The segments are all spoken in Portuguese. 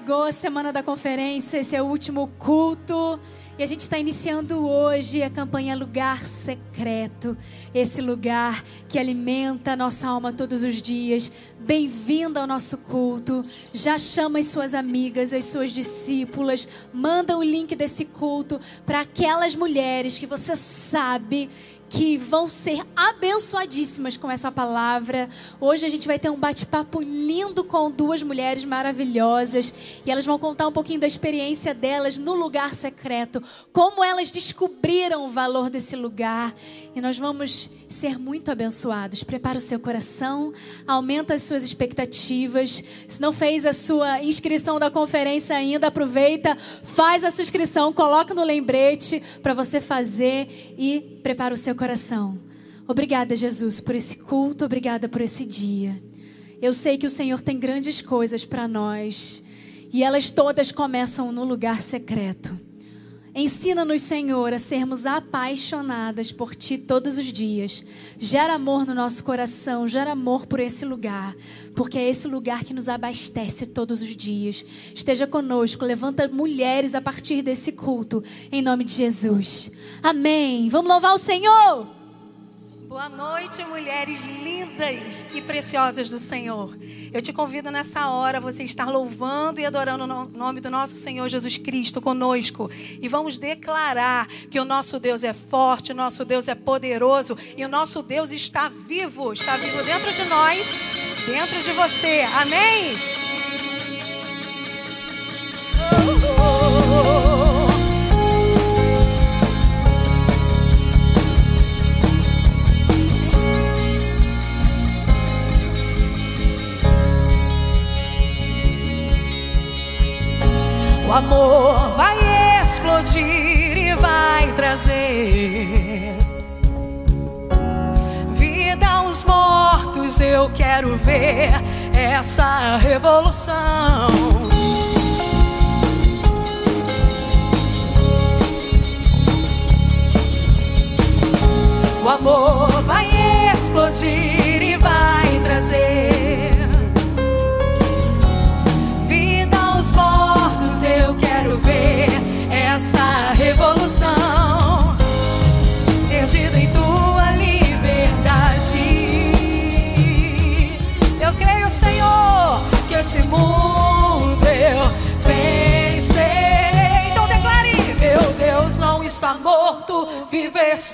chegou a semana da conferência, esse é o último culto. E a gente está iniciando hoje a campanha Lugar Secreto. Esse lugar que alimenta a nossa alma todos os dias. Bem-vindo ao nosso culto. Já chama as suas amigas, as suas discípulas. Manda o link desse culto para aquelas mulheres que você sabe que vão ser abençoadíssimas com essa palavra. Hoje a gente vai ter um bate-papo lindo com duas mulheres maravilhosas e elas vão contar um pouquinho da experiência delas no lugar secreto, como elas descobriram o valor desse lugar. E nós vamos ser muito abençoados. Prepara o seu coração, aumenta as suas expectativas. Se não fez a sua inscrição da conferência ainda, aproveita, faz a sua inscrição, coloca no lembrete para você fazer e prepara o seu coração. Obrigada, Jesus, por esse culto, obrigada por esse dia. Eu sei que o Senhor tem grandes coisas para nós e elas todas começam no lugar secreto. Ensina-nos, Senhor, a sermos apaixonadas por Ti todos os dias. Gera amor no nosso coração, gera amor por esse lugar, porque é esse lugar que nos abastece todos os dias. Esteja conosco, levanta mulheres a partir desse culto, em nome de Jesus. Amém. Vamos louvar o Senhor! Boa noite, mulheres lindas e preciosas do Senhor. Eu te convido nessa hora a você estar louvando e adorando o nome do nosso Senhor Jesus Cristo conosco. E vamos declarar que o nosso Deus é forte, o nosso Deus é poderoso e o nosso Deus está vivo. Está vivo dentro de nós, dentro de você. Amém? Oh, oh, oh. O amor vai explodir e vai trazer vida aos mortos. Eu quero ver essa revolução. O amor vai explodir e vai trazer vive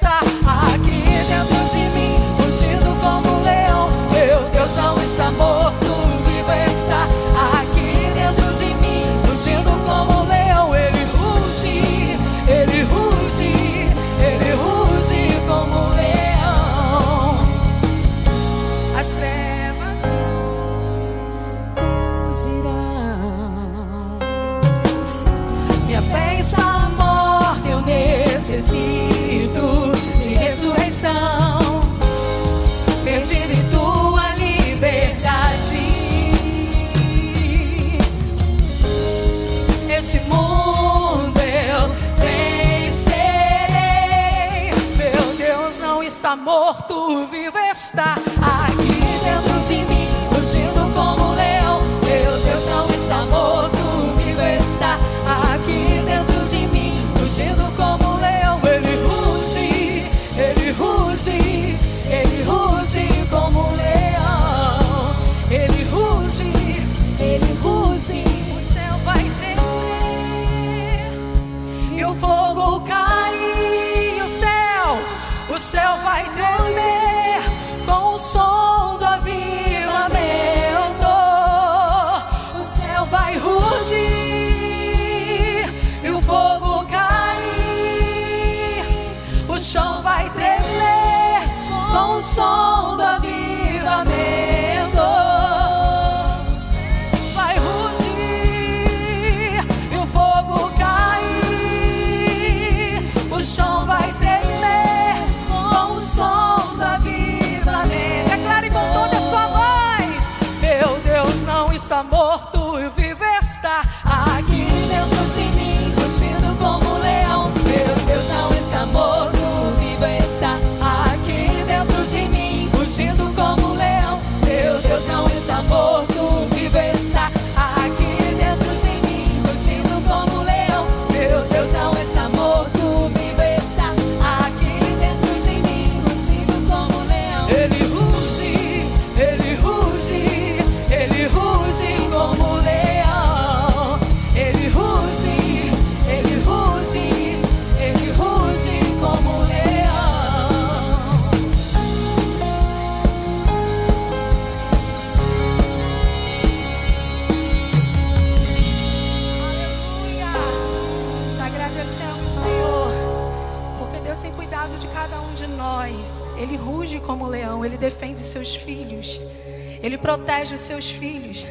Ele protege os seus filhos.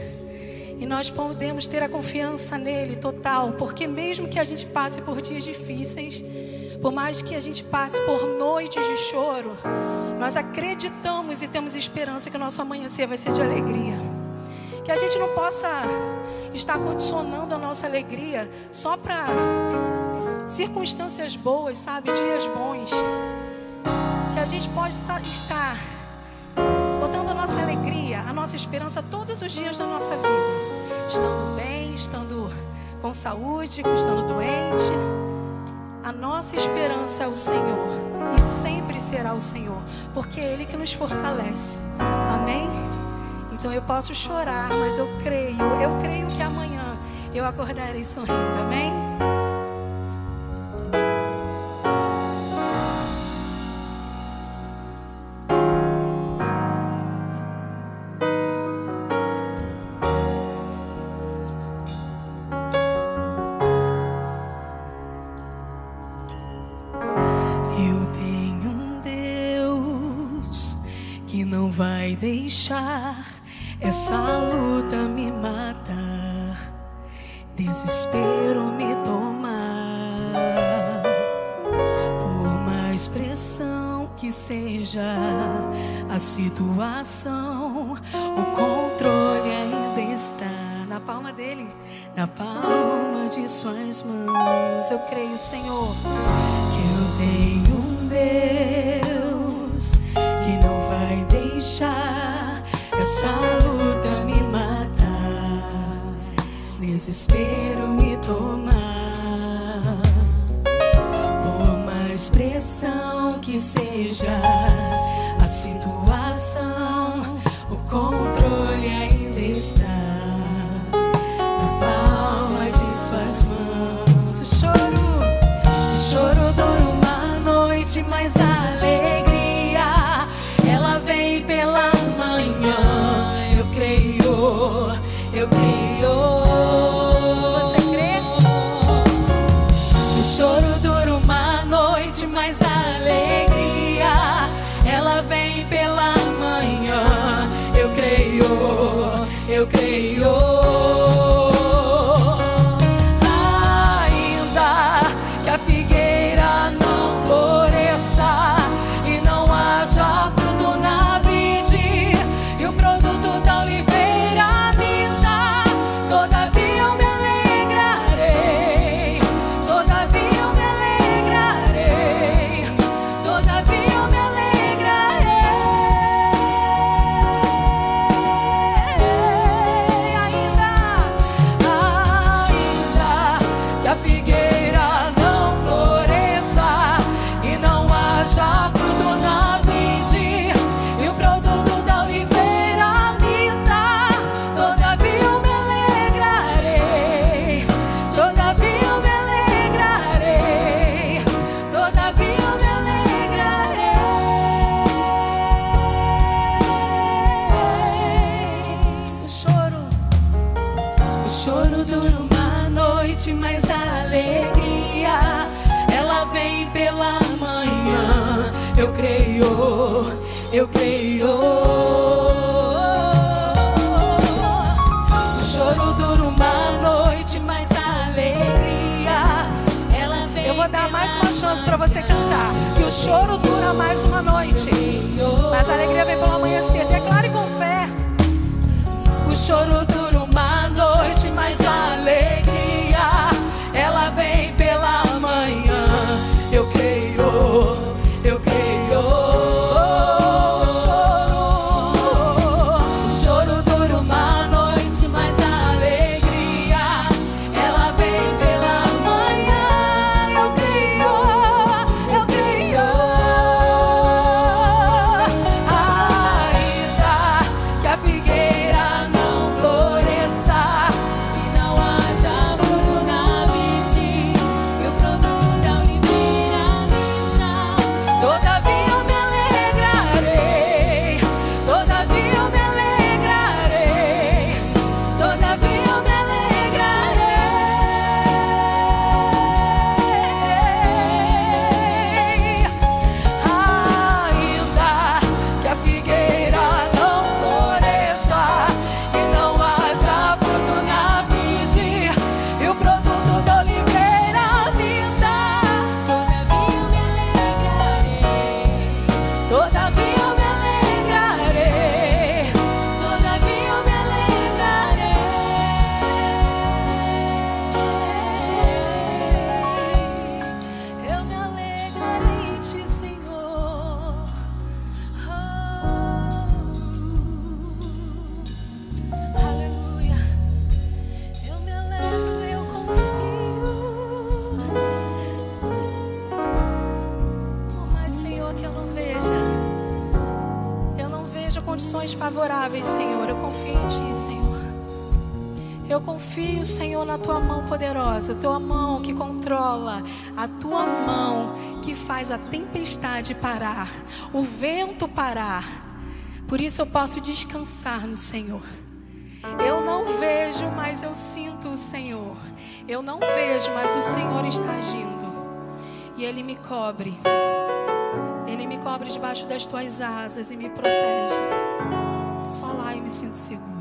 E nós podemos ter a confiança nele total, porque mesmo que a gente passe por dias difíceis, por mais que a gente passe por noites de choro, nós acreditamos e temos esperança que o nosso amanhecer vai ser de alegria. Que a gente não possa estar condicionando a nossa alegria só para circunstâncias boas, sabe? Dias bons. Que a gente pode estar alegria, a nossa esperança todos os dias da nossa vida. Estando bem, estando com saúde, estando doente. A nossa esperança é o Senhor. E sempre será o Senhor. Porque é Ele que nos fortalece. Amém? Então eu posso chorar, mas eu creio. Eu creio que amanhã eu acordarei sorrindo. Amém? Deixar essa luta me matar, desespero me tomar. Por mais pressão que seja a situação, o controle ainda está na palma dele, na palma de suas mãos. Eu creio, Senhor, que eu tenho um Deus deixar essa luta me matar, desespero me tomar. Por mais pressão que seja a situação, o controle ainda está na palma de suas mãos. Choro, o choro dura uma noite, mas a faz a tempestade parar, o vento parar. Por isso eu posso descansar no Senhor. Eu não vejo, mas eu sinto o Senhor. Eu não vejo, mas o Senhor está agindo. E Ele me cobre. Ele me cobre debaixo das tuas asas e me protege. Só lá eu me sinto seguro.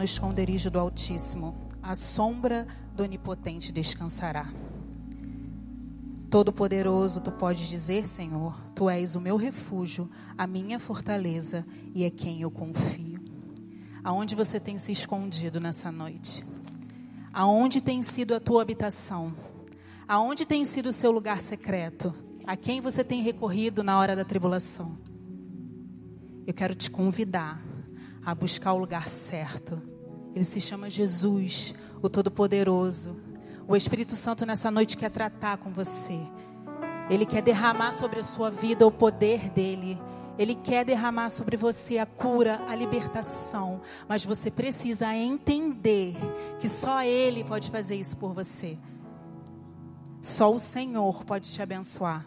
No esconderijo do Altíssimo, a sombra do Onipotente descansará. Todo-Poderoso, tu podes dizer, Senhor, tu és o meu refúgio, a minha fortaleza e é quem eu confio. Aonde você tem se escondido nessa noite? Aonde tem sido a tua habitação? Aonde tem sido o seu lugar secreto? A quem você tem recorrido na hora da tribulação? Eu quero te convidar a buscar o lugar certo. Ele se chama Jesus, o Todo-Poderoso. O Espírito Santo nessa noite quer tratar com você. Ele quer derramar sobre a sua vida o poder dele. Ele quer derramar sobre você a cura, a libertação. Mas você precisa entender que só Ele pode fazer isso por você. Só o Senhor pode te abençoar.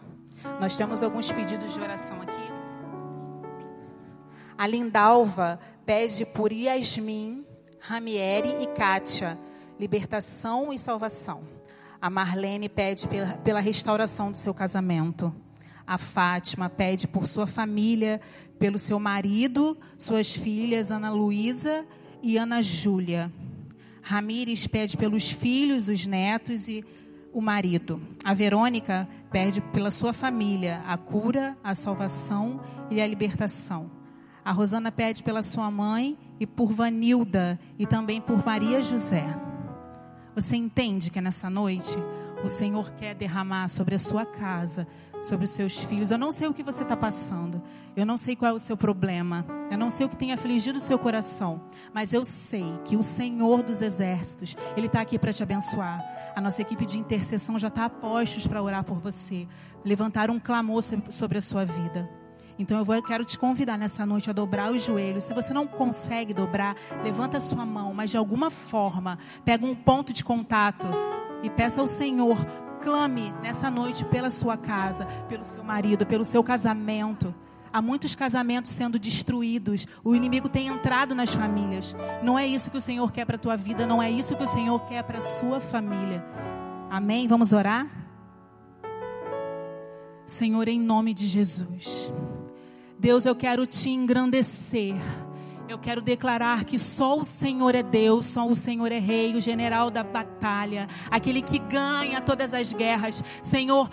Nós temos alguns pedidos de oração aqui. A Lindalva pede por Yasmin, Ramieri e Kátia libertação e salvação. A Marlene pede pela, pela restauração do seu casamento. A Fátima pede por sua família, pelo seu marido, suas filhas Ana Luísa e Ana Júlia. Ramires pede pelos filhos, os netos e o marido. A Verônica pede pela sua família a cura, a salvação e a libertação. A Rosana pede pela sua mãe e por Vanilda e também por Maria José. Você entende que nessa noite o Senhor quer derramar sobre a sua casa, sobre os seus filhos. Eu não sei o que você está passando. Eu não sei qual é o seu problema. Eu não sei o que tem afligido o seu coração. Mas eu sei que o Senhor dos Exércitos, Ele está aqui para te abençoar. A nossa equipe de intercessão já está a postos para orar por você. Levantar um clamor sobre a sua vida. Então eu, vou, quero te convidar nessa noite a dobrar os joelhos. Se você não consegue dobrar, levanta a sua mão, mas de alguma forma, pega um ponto de contato e peça ao Senhor, clame nessa noite pela sua casa, pelo seu marido, pelo seu casamento. Há muitos casamentos sendo destruídos. O inimigo tem entrado nas famílias. Não é isso que o Senhor quer para a tua vida, não é isso que o Senhor quer para a sua família. Amém? Vamos orar? Senhor, em nome de Jesus. Deus, eu quero te engrandecer. Eu quero declarar que só o Senhor é Deus, só o Senhor é Rei, o general da batalha, aquele que ganha todas as guerras. Senhor,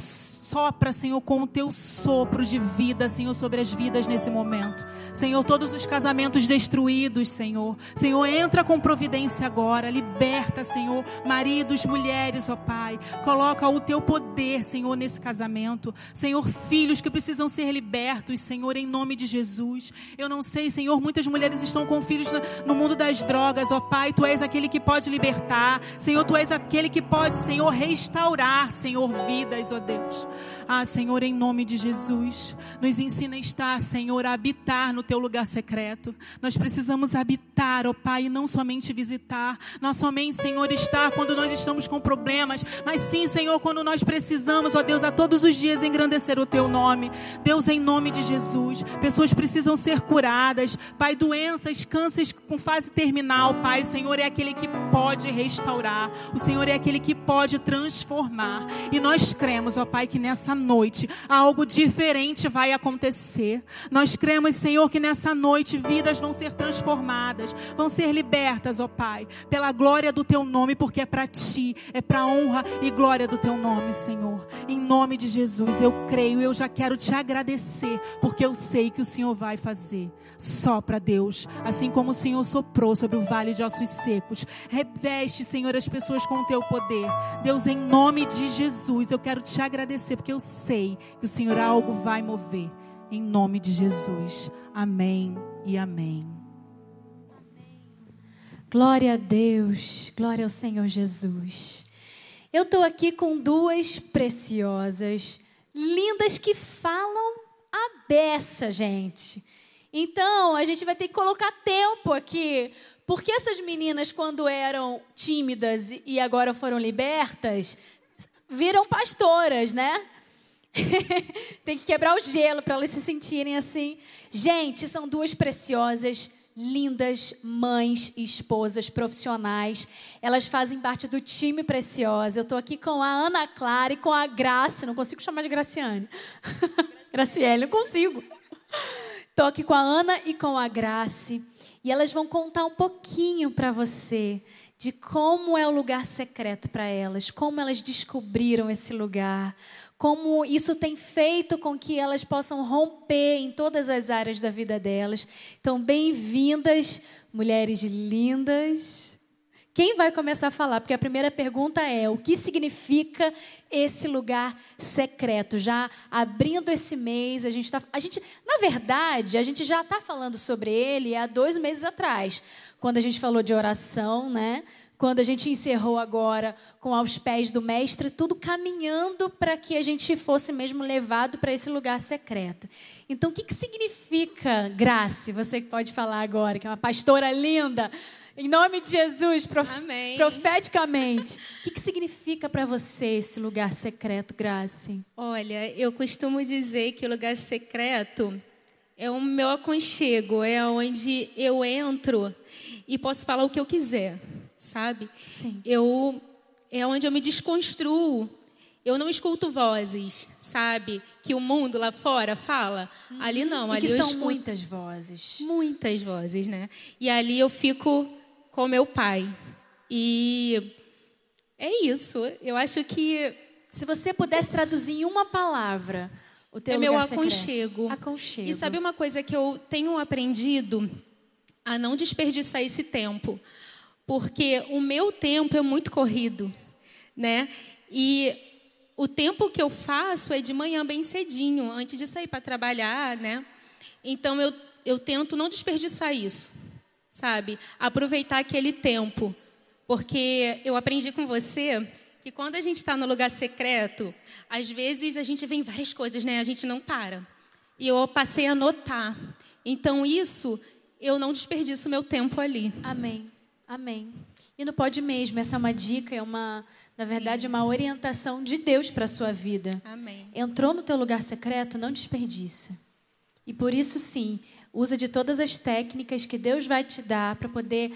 Sopra, Senhor, com o teu sopro de vida, Senhor, sobre as vidas nesse momento. Senhor, todos os casamentos destruídos, Senhor. Senhor, entra com providência agora. Liberta, Senhor, maridos, mulheres, ó Pai. Coloca o teu poder, Senhor, nesse casamento. Senhor, filhos que precisam ser libertos, Senhor, em nome de Jesus. Eu não sei, Senhor, muitas mulheres estão com filhos no mundo das drogas, ó Pai. Tu és aquele que pode libertar. Senhor, tu és aquele que pode, Senhor, restaurar, Senhor, vidas, ó Deus. Ah, Senhor, em nome de Jesus, nos ensina a estar, Senhor, a habitar no teu lugar secreto. Nós precisamos habitar, ó oh Pai, e não somente visitar. Não somente, Senhor, estar quando nós estamos com problemas, mas sim, Senhor, quando nós precisamos, ó oh Deus, a todos os dias engrandecer o teu nome. Deus, em nome de Jesus, pessoas precisam ser curadas. Pai, doenças, cânceres com fase terminal, Pai, o Senhor é aquele que pode restaurar. O Senhor é aquele que pode transformar. E nós cremos, ó Pai, que nessa noite algo diferente vai acontecer. Nós cremos, Senhor, que nessa noite vidas vão ser transformadas, vão ser libertas, ó Pai, pela glória do Teu nome, porque é para Ti, é para honra e glória do Teu nome, Senhor. Em nome de Jesus, eu creio, eu já quero te agradecer, porque eu sei que o Senhor vai fazer. Sopra, Deus, assim como o Senhor soprou sobre o vale de ossos secos. Reveste, Senhor, as pessoas com o Teu poder. Deus, em nome de Jesus, eu quero te agradecer, porque eu sei que o Senhor algo vai mover. Em nome de Jesus. Amém e amém. Glória a Deus, glória ao Senhor Jesus. Eu estou aqui com duas preciosas, lindas que falam a beça, gente. Então, a gente vai ter que colocar tempo aqui, porque essas meninas, quando eram tímidas e agora foram libertas, viram pastoras, né? Tem que quebrar o gelo para elas se sentirem assim. Gente, são duas preciosas, lindas mães e esposas profissionais. Elas fazem parte do time Preciosa. Eu estou aqui com a Ana Clara e com a Graça. Não consigo chamar de Graciane. Graciele, não consigo. Estou aqui com a Ana e com a Grace. E elas vão contar um pouquinho para você de como é o lugar secreto para elas, como elas descobriram esse lugar, como isso tem feito com que elas possam romper em todas as áreas da vida delas. Então, bem-vindas, mulheres lindas. Quem vai começar a falar? Porque a primeira pergunta é: o que significa esse lugar secreto? Já abrindo esse mês, a gente está. A gente, na verdade, a gente já está falando sobre ele há dois meses atrás, quando a gente falou de oração, né? Quando a gente encerrou agora com aos pés do mestre, tudo caminhando para que a gente fosse mesmo levado para esse lugar secreto. Então, o que, que significa, Grace? Você que pode falar agora, que é uma pastora linda. Em nome de Jesus, prof... profeticamente. O que, que significa para você esse lugar secreto, Grace? Olha, eu costumo dizer que o lugar secreto é o meu aconchego, é onde eu entro e posso falar o que eu quiser, sabe? Sim. Eu é onde eu me desconstruo. Eu não escuto vozes, sabe? Que o mundo lá fora fala. Ali não, e ali que eu são escuto muitas vozes. muitas vozes, né? E ali eu fico com meu pai. E é isso. Eu acho que Se você pudesse traduzir em uma palavra o teu é meu aconchego. Aconchego. E sabe uma coisa que eu tenho aprendido a não desperdiçar esse tempo, porque o meu tempo é muito corrido, né? E o tempo que eu faço é de manhã bem cedinho, antes de sair para trabalhar, né? Então eu eu tento não desperdiçar isso, sabe? Aproveitar aquele tempo, porque eu aprendi com você que quando a gente está no lugar secreto, às vezes a gente vê várias coisas, né? A gente não para. E eu passei a notar. Então isso eu não desperdiço meu tempo ali. Amém. Amém. E não pode mesmo, essa é uma dica, é uma, na verdade, uma orientação de Deus para a sua vida. Amém. Entrou no teu lugar secreto, não desperdiça. E por isso, sim, usa de todas as técnicas que Deus vai te dar para poder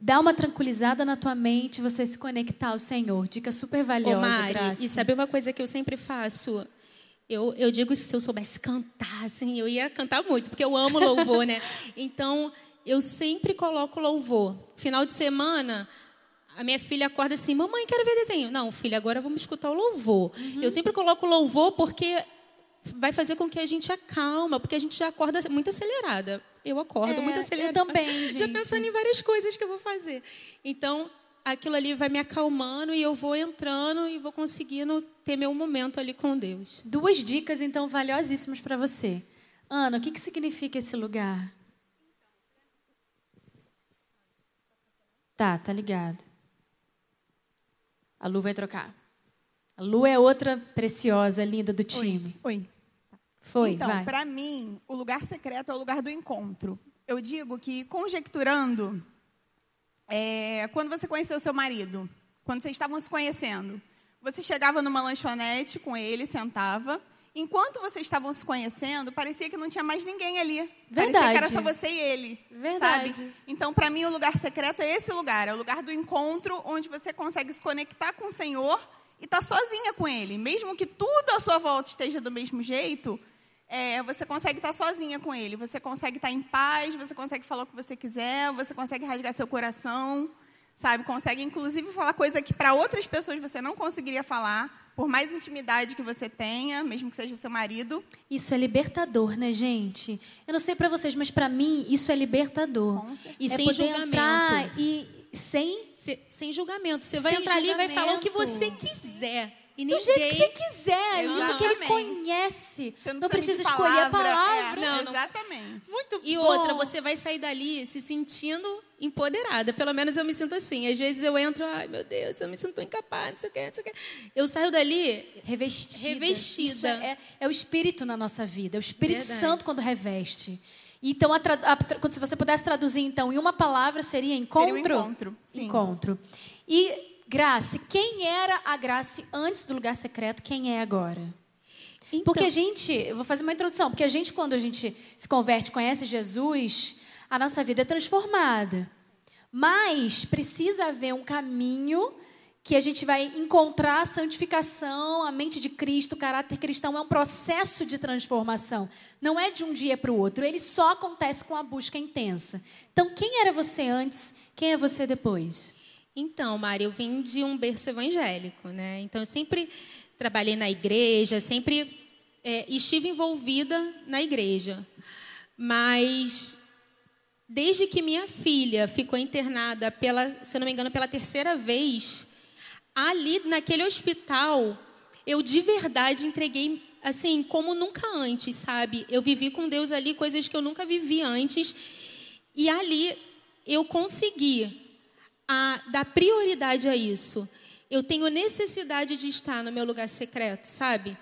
dar uma tranquilizada na tua mente, você se conectar ao Senhor. Dica super Ô, valiosa, Mari, Graça. e sabe uma coisa que eu sempre faço? Eu, eu digo se eu soubesse cantar, assim, eu ia cantar muito, porque eu amo louvor, né? Então, eu sempre coloco louvor. Final de semana, a minha filha acorda assim, mamãe, quero ver desenho. Não, filha, agora vamos escutar o louvor. Uhum. Eu sempre coloco louvor porque vai fazer com que a gente acalma, porque a gente já acorda muito acelerada. Eu acordo É, muito eu acelerada. também, Já gente. pensando em várias coisas que eu vou fazer. Então, aquilo ali vai me acalmando e eu vou entrando e vou conseguindo ter meu momento ali com Deus. Duas dicas, então, valiosíssimas para você. Ana, o que, que significa esse lugar? Tá, tá ligado. A Lu vai trocar. A Lu é outra preciosa, linda do time. Oi. Foi, então, para mim, o lugar secreto é o lugar do encontro. Eu digo que, conjecturando, é, quando você conheceu seu marido, quando vocês estavam se conhecendo, você chegava numa lanchonete com ele, sentava. Enquanto vocês estavam se conhecendo, parecia que não tinha mais ninguém ali. Parecia que era Verdade. só você e ele. Verdade. Sabe? Então, para mim, o lugar secreto é esse lugar. É o lugar do encontro, onde você consegue se conectar com o Senhor e estar sozinha com Ele. Mesmo que tudo à sua volta esteja do mesmo jeito, é, você consegue estar sozinha com Ele. Você consegue estar em paz, você consegue falar o que você quiser, você consegue rasgar seu coração, sabe? Consegue, inclusive, falar coisa que para outras pessoas você não conseguiria falar, por mais intimidade que você tenha, mesmo que seja seu marido. Isso é libertador, né, gente? Eu não sei para vocês, mas para mim isso é libertador. E é sem poder julgamento. entrar e sem Se- sem julgamento. Você vai Sem entrar ali e vai falar o que você quiser. E do ninguém... jeito que você quiser, ali, porque ele Exatamente. conhece. Você não, não precisa escolher a palavra. É, Não, não. Exatamente. Muito E bom. outra, você vai sair dali se sentindo empoderada. Pelo menos eu me sinto assim. Às vezes eu entro, ai meu Deus, eu me sinto incapaz, não sei o que, não sei o que. Eu saio dali Revestida. Revestida. Isso é, é- é o Espírito na nossa vida. É o Espírito Verdade. Santo quando reveste. Então, a a se você pudesse traduzir, então, em uma palavra, seria encontro? Seria o encontro, sim. Encontro. E, Grace, quem era a Grace antes do lugar secreto, quem é agora? Então, Porque a gente, eu vou fazer uma introdução, porque a gente, quando a gente se converte, conhece Jesus, a nossa vida é transformada. Mas precisa haver um caminho que a gente vai encontrar a santificação, a mente de Cristo, o caráter cristão é um processo de transformação. Não é de um dia para o outro, ele só acontece com a busca intensa. Então, quem era você antes? Quem é você depois? Então, Mari, eu vim de um berço evangélico, né? Então, eu sempre trabalhei na igreja, sempre é, estive envolvida na igreja. Mas desde que minha filha ficou internada pela, se eu não me engano, pela terceira vez, ali naquele hospital, eu de verdade entreguei assim, como nunca antes, sabe? Eu vivi com Deus ali coisas que eu nunca vivi antes. E ali eu consegui a, dar prioridade a isso. Eu tenho necessidade de estar no meu lugar secreto, sabe?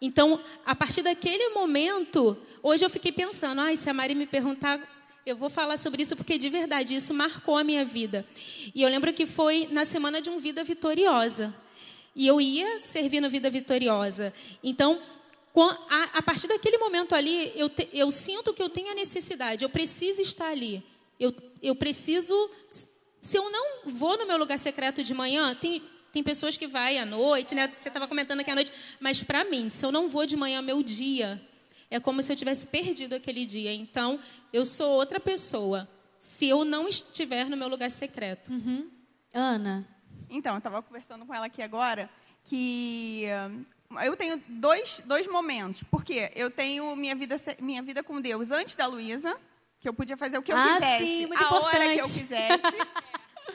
Então, a partir daquele momento, hoje eu fiquei pensando, ah, se a Mari me perguntar, eu vou falar sobre isso porque de verdade isso marcou a minha vida. E eu lembro que foi na semana de um Vida Vitoriosa. E eu ia servir no Vida Vitoriosa. Então, a, partir daquele momento ali, eu, te, eu sinto que eu tenho a necessidade, eu preciso estar ali. Eu, eu preciso. Se eu não vou no meu lugar secreto de manhã, tem, tem pessoas que vai à noite, né? Você estava comentando aqui à noite, mas para mim, se eu não vou de manhã, meu dia é como se eu tivesse perdido aquele dia. Então, eu sou outra pessoa se eu não estiver no meu lugar secreto. Uhum. Ana. Então, eu estava conversando com ela aqui agora que uh, eu tenho dois, dois momentos. Porque eu tenho minha vida, minha vida com Deus antes da Luísa, que eu podia fazer o que eu ah, quisesse, sim, a importante. hora que eu quisesse.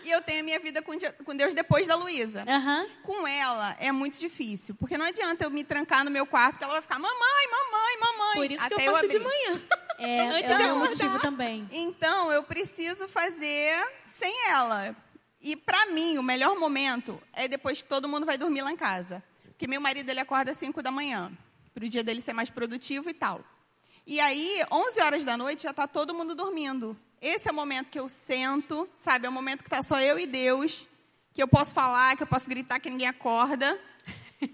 e eu tenho a minha vida com Deus depois da Luísa. Uhum. Com ela é muito difícil, porque não adianta eu me trancar no meu quarto que ela vai ficar mamãe, mamãe, mamãe. Por isso que eu faço eu de manhã. É, Antes é o motivo também. Então eu preciso fazer sem ela. E para mim o melhor momento é depois que todo mundo vai dormir lá em casa, porque meu marido ele acorda às 5 da manhã, para o dia dele ser mais produtivo e tal. E aí, 11 horas da noite já está todo mundo dormindo. Esse é o momento que eu sento, sabe? É o momento que está só eu e Deus, que eu posso falar, que eu posso gritar que ninguém acorda.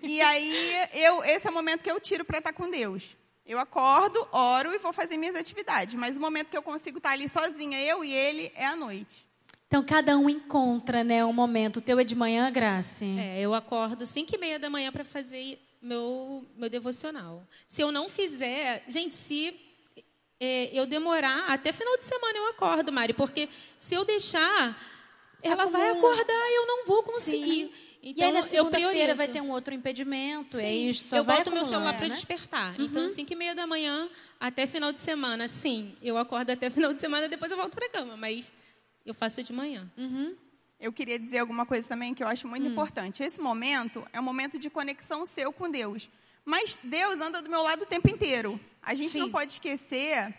E aí, eu, esse é o momento que eu tiro para estar tá com Deus. Eu acordo, oro e vou fazer minhas atividades. Mas o momento que eu consigo estar tá ali sozinha, eu e ele, é à noite. Então, cada um encontra, né, um momento. O teu é de manhã, Graça? É, eu acordo 5 e meia da manhã para fazer meu, meu devocional. Se eu não fizer... Gente, se é, eu demorar, até final de semana eu acordo, Mari, porque se eu deixar, ela Acumula. vai acordar e eu não vou conseguir. Sim. Então, e aí na segunda-feira vai ter um outro impedimento. Sim. E só eu vai boto meu celular para né? despertar. Uhum. Então, 5 e meia da manhã até final de semana, sim. Eu acordo até final de semana, depois eu volto para a cama. Mas eu faço de manhã. Uhum. Eu queria dizer alguma coisa também que eu acho muito hum. importante. Esse momento é um momento de conexão seu com Deus. Mas Deus anda do meu lado o tempo inteiro. A gente Sim. não pode esquecer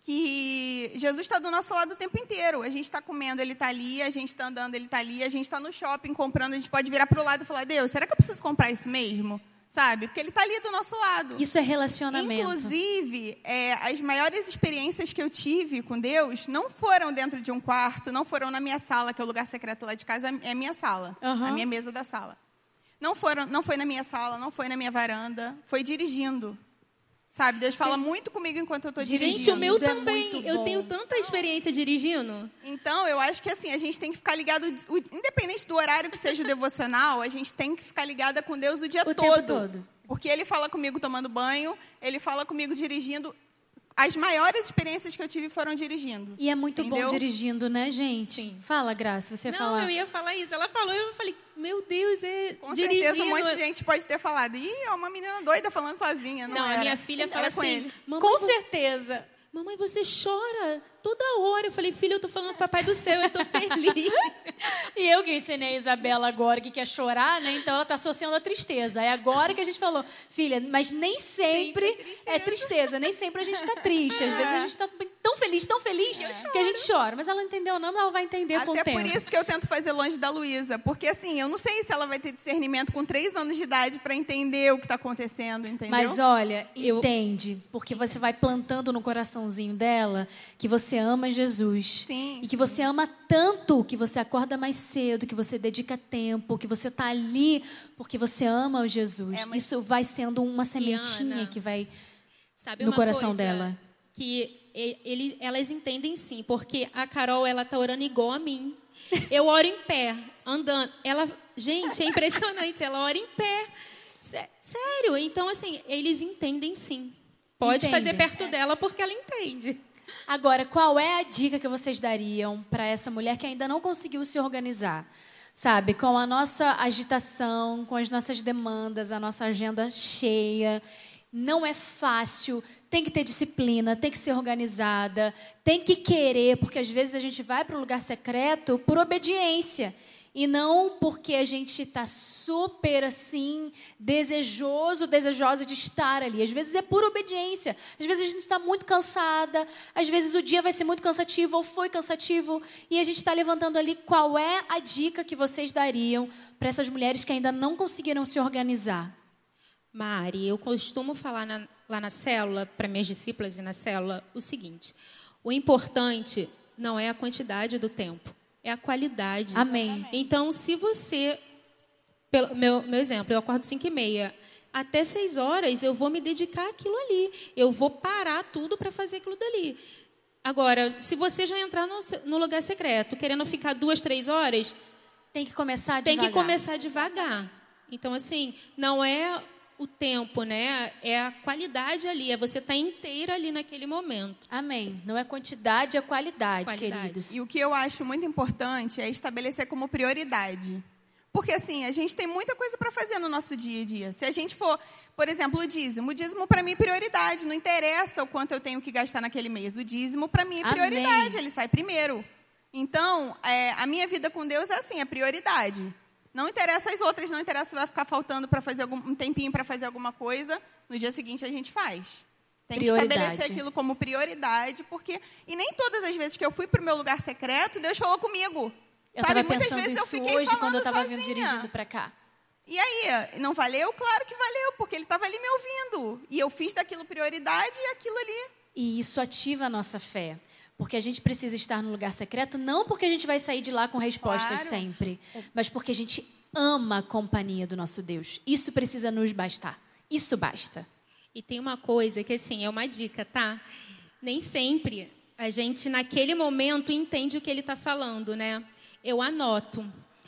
que Jesus está do nosso lado o tempo inteiro. A gente está comendo, Ele está ali. A gente está andando, Ele está ali. A gente está no shopping comprando. A gente pode virar para o lado e falar: Deus, será que eu preciso comprar isso mesmo? Sabe? Porque Ele está ali do nosso lado. Isso é relacionamento. Inclusive, é, as maiores experiências que eu tive com Deus não foram dentro de um quarto, não foram na minha sala, que é o lugar secreto lá de casa, é a minha sala, uhum. a minha mesa da sala. Não, foram, não foi na minha sala, não foi na minha varanda, foi dirigindo. Sabe, Deus fala muito comigo enquanto eu estou dirigindo. Gente, o meu é também. É eu tenho tanta experiência dirigindo. Então, eu acho que assim, a gente tem que ficar ligado, independente do horário que seja o devocional, a gente tem que ficar ligada com Deus o dia o todo. todo. Porque Ele fala comigo tomando banho, Ele fala comigo dirigindo as maiores experiências que eu tive foram dirigindo. E é muito entendeu? bom dirigindo, né, gente? Sim. Fala, Graça, você Não, falar. eu ia falar isso. Ela falou, eu falei, meu Deus, é Com dirigindo. certeza um monte de gente pode ter falado. Ih, é uma menina doida falando sozinha. Não, não a minha filha fala assim. Com certeza. Mamãe, você chora toda hora. Eu falei, filho, eu tô falando do papai do céu, eu tô feliz. e eu que ensinei a Isabela agora que quer chorar, né? Então ela tá associando a tristeza. É agora que a gente falou, filha, mas nem sempre, sempre é, tristeza. é, tristeza. Nem sempre a gente tá triste. Às vezes a gente tá tão feliz, tão feliz, é. que a gente chora. Mas ela não entendeu não, mas ela vai entender Até com o tempo. Até por isso que eu tento fazer longe da Luísa. Porque assim, eu não sei se ela vai ter discernimento com três anos de idade para entender o que tá acontecendo, entendeu? Mas olha, eu... entende. Porque você vai plantando no coraçãozinho dela que você ama Jesus. Sim, e que você ama tanto que você acorda mais cedo, que você dedica tempo, que você está ali porque você ama o Jesus. É, Isso vai sendo uma sementinha Ana, que vai no coração dela. Que ele, elas entendem sim, porque a Carol ela tá orando igual a mim. Eu oro em pé, andando. Ela Gente, é impressionante. Ela ora em pé. Sério. Então, assim, eles entendem sim. Pode fazer perto dela porque ela entende. Agora, qual é a dica que vocês dariam para essa mulher que ainda não conseguiu se organizar? Sabe, com a nossa agitação, com as nossas demandas, a nossa agenda cheia. Não é fácil, tem que ter disciplina, tem que ser organizada, tem que querer, porque às vezes a gente vai para o lugar secreto por obediência. E não porque a gente está super assim, desejoso, desejosa de estar ali. Às vezes é por obediência. Às vezes a gente está muito cansada. Às vezes o dia vai ser muito cansativo ou foi cansativo. E a gente está levantando ali qual é a dica que vocês dariam para essas mulheres que ainda não conseguiram se organizar. Mari, eu costumo falar na, lá na célula, para minhas discípulas e na célula, o seguinte: o importante não é a quantidade do tempo é a qualidade. Amém. Então, se você, pelo meu, meu exemplo, eu acordo 5 e meia, até 6 horas eu vou me dedicar àquilo ali. Eu vou parar tudo para fazer aquilo dali. Agora, se você já entrar no, no, lugar secreto, querendo ficar duas, três horas, tem que começar devagar. Tem que começar devagar. Então, assim, não é o tempo, né? É a qualidade ali, é você estar tá inteira ali naquele momento. Amém. Não é quantidade, é qualidade, qualidade, queridos. E o que eu acho muito importante é estabelecer como prioridade. Porque assim, a gente tem muita coisa para fazer no nosso dia a dia. Se a gente for, por exemplo, o dízimo. O dízimo para mim é prioridade. Não interessa o quanto eu tenho que gastar naquele mês. O dízimo para mim é prioridade. Amém. Ele sai primeiro. Então, é, a minha vida com Deus é assim, é prioridade. Não interessa as outras, não interessa se vai ficar faltando para fazer algum, um tempinho para fazer alguma coisa. No dia seguinte a gente faz. Tem que estabelecer aquilo como prioridade, porque e nem todas as vezes que eu fui para o meu lugar secreto, Deus falou comigo. Eu Sabe, muitas vezes eu fiquei hoje quando eu estava vindo dirigindo para cá. E aí, não valeu? Claro que valeu, porque ele estava ali me ouvindo. E eu fiz daquilo prioridade e aquilo ali. E isso ativa a nossa fé. Porque a gente precisa estar no lugar secreto, não porque a gente vai sair de lá com respostas claro. sempre, mas porque a gente ama a companhia do nosso Deus. Isso precisa nos bastar. Isso basta. E tem uma coisa que, assim, é uma dica, tá? Nem sempre a gente, naquele momento, entende o que ele está falando, né? Eu anoto.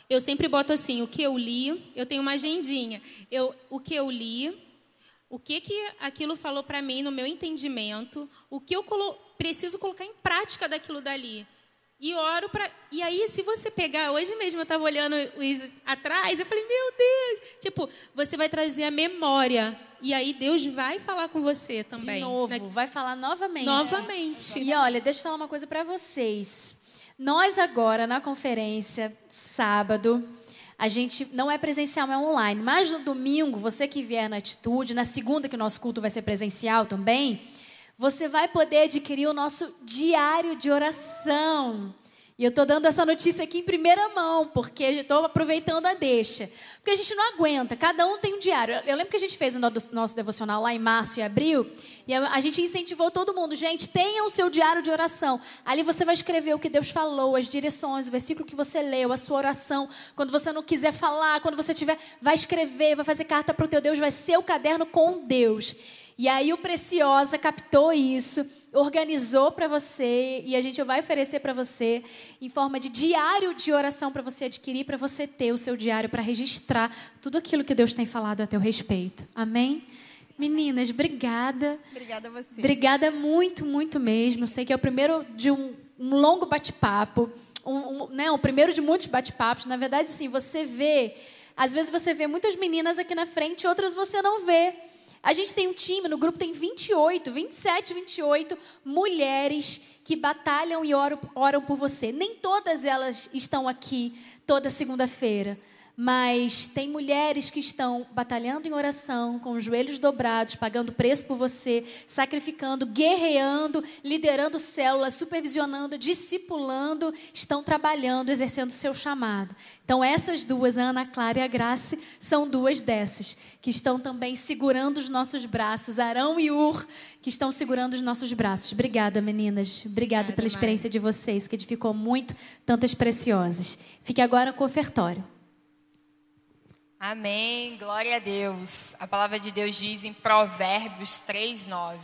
Eu sempre boto assim, o que eu li, eu tenho uma agendinha. Eu, o que eu li, o que, que aquilo falou para mim no meu entendimento, o que eu colo preciso colocar em prática daquilo dali. E oro para. E aí, se você pegar, hoje mesmo eu estava olhando os atrás, eu falei, meu Deus! Tipo, você vai trazer a memória. E aí Deus vai falar com você também. De novo, Na... vai falar novamente. Novamente. E olha, deixa eu falar uma coisa para vocês. Nós agora, na conferência, sábado, a gente não é presencial, é online. Mas no domingo, você que vier na atitude, na segunda, que o nosso culto vai ser presencial também você vai poder adquirir o nosso diário de oração. E eu estou dando essa notícia aqui em primeira mão, porque estou aproveitando a deixa. Porque a gente não aguenta, cada um tem um diário. Eu lembro que a gente fez o nosso devocional lá em março e abril, e a gente incentivou todo mundo, gente, tenha o seu diário de oração. Ali você vai escrever o que Deus falou, as direções, o versículo que você leu, a sua oração. Quando você não quiser falar, quando você tiver, vai escrever, vai fazer carta para o teu Deus, vai ser o caderno com Deus. E aí o Preciosa captou isso, organizou para você e a gente vai oferecer para você em forma de diário de oração para você adquirir, para você ter o seu diário para registrar tudo aquilo que Deus tem falado a teu respeito. Amém? Meninas, obrigada. Obrigada a você. Obrigada muito, muito mesmo. Sei que é o primeiro de um, um longo bate-papo, um, um, né, o primeiro de muitos bate-papos. Na verdade, sim, você vê, às vezes você vê muitas meninas aqui na frente, outras você não vê. A gente tem um time, no grupo tem 28, 27, 28 mulheres que batalham e oram, oram por você. Nem todas elas estão aqui toda segunda-feira. Mas tem mulheres que estão batalhando em oração, com os joelhos dobrados, pagando preço por você, sacrificando, guerreando, liderando células, supervisionando, discipulando, estão trabalhando, exercendo o seu chamado. Então, essas duas, a Ana Clara e a Grace, são duas dessas, que estão também segurando os nossos braços, Arão e Ur, que estão segurando os nossos braços. Obrigada, meninas. Obrigada pela experiência de vocês, que edificou muito, tantas preciosas. Fique agora com o ofertório. Amém, glória a Deus. A palavra de Deus diz em Provérbios 3, 9: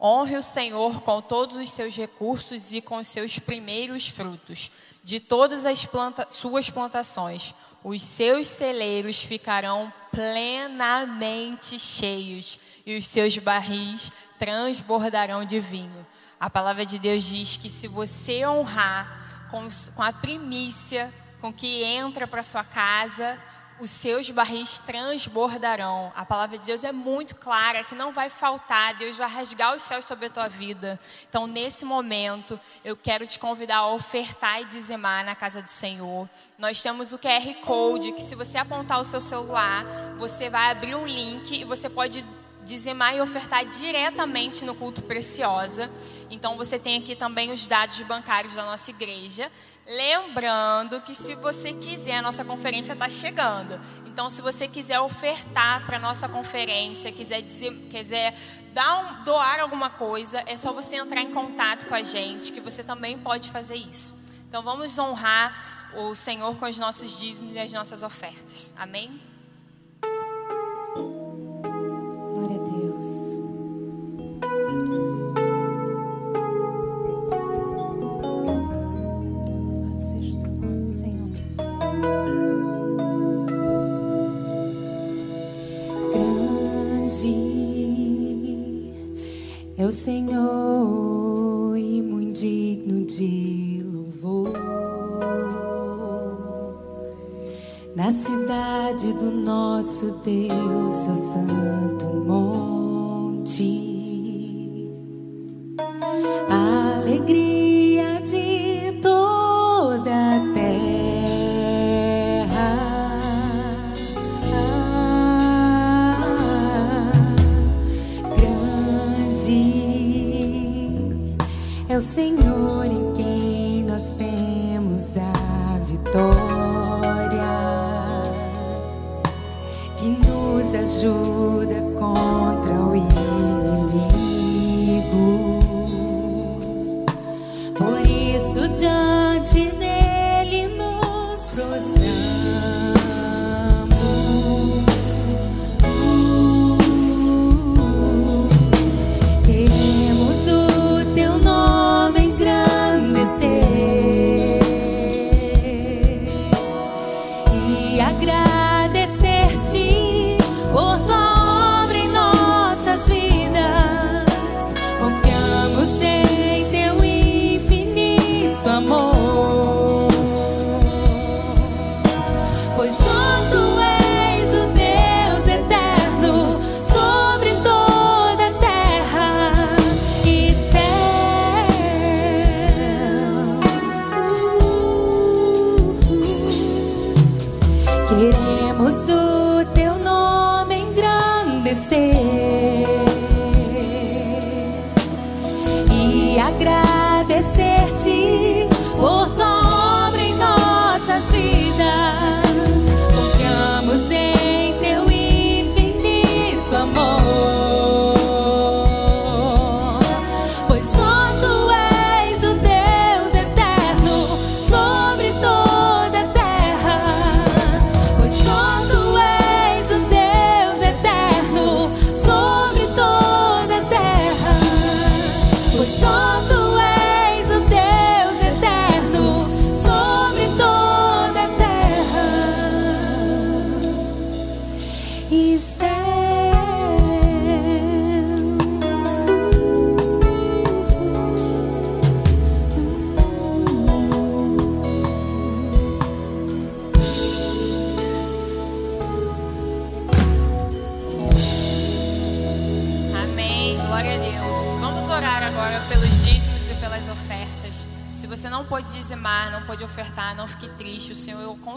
Honre o Senhor com todos os seus recursos e com os seus primeiros frutos, de todas as planta suas plantações. os seus celeiros ficarão plenamente cheios e os seus barris transbordarão de vinho. A palavra de Deus diz que se você honrar com, com a primícia com que entra para sua casa, os seus barris transbordarão. A palavra de Deus é muito clara que não vai faltar, Deus vai rasgar os céus sobre a tua vida. Então, nesse momento, eu quero te convidar a ofertar e dizimar na casa do Senhor. Nós temos o QR Code, que se você apontar o seu celular, você vai abrir um link e você pode dizimar e ofertar diretamente no culto Preciosa. Então, você tem aqui também os dados bancários da nossa igreja. Lembrando que se você quiser, a nossa conferência está chegando. Então, se você quiser ofertar para a nossa conferência, quiser, dizer, quiser dar um, doar alguma coisa, é só você entrar em contato com a gente, que você também pode fazer isso. Então, vamos honrar o Senhor com os nossos dízimos e as nossas ofertas. Amém? Senhor e muito digno de louvor. Na cidade do nosso Deus, seu santo monte.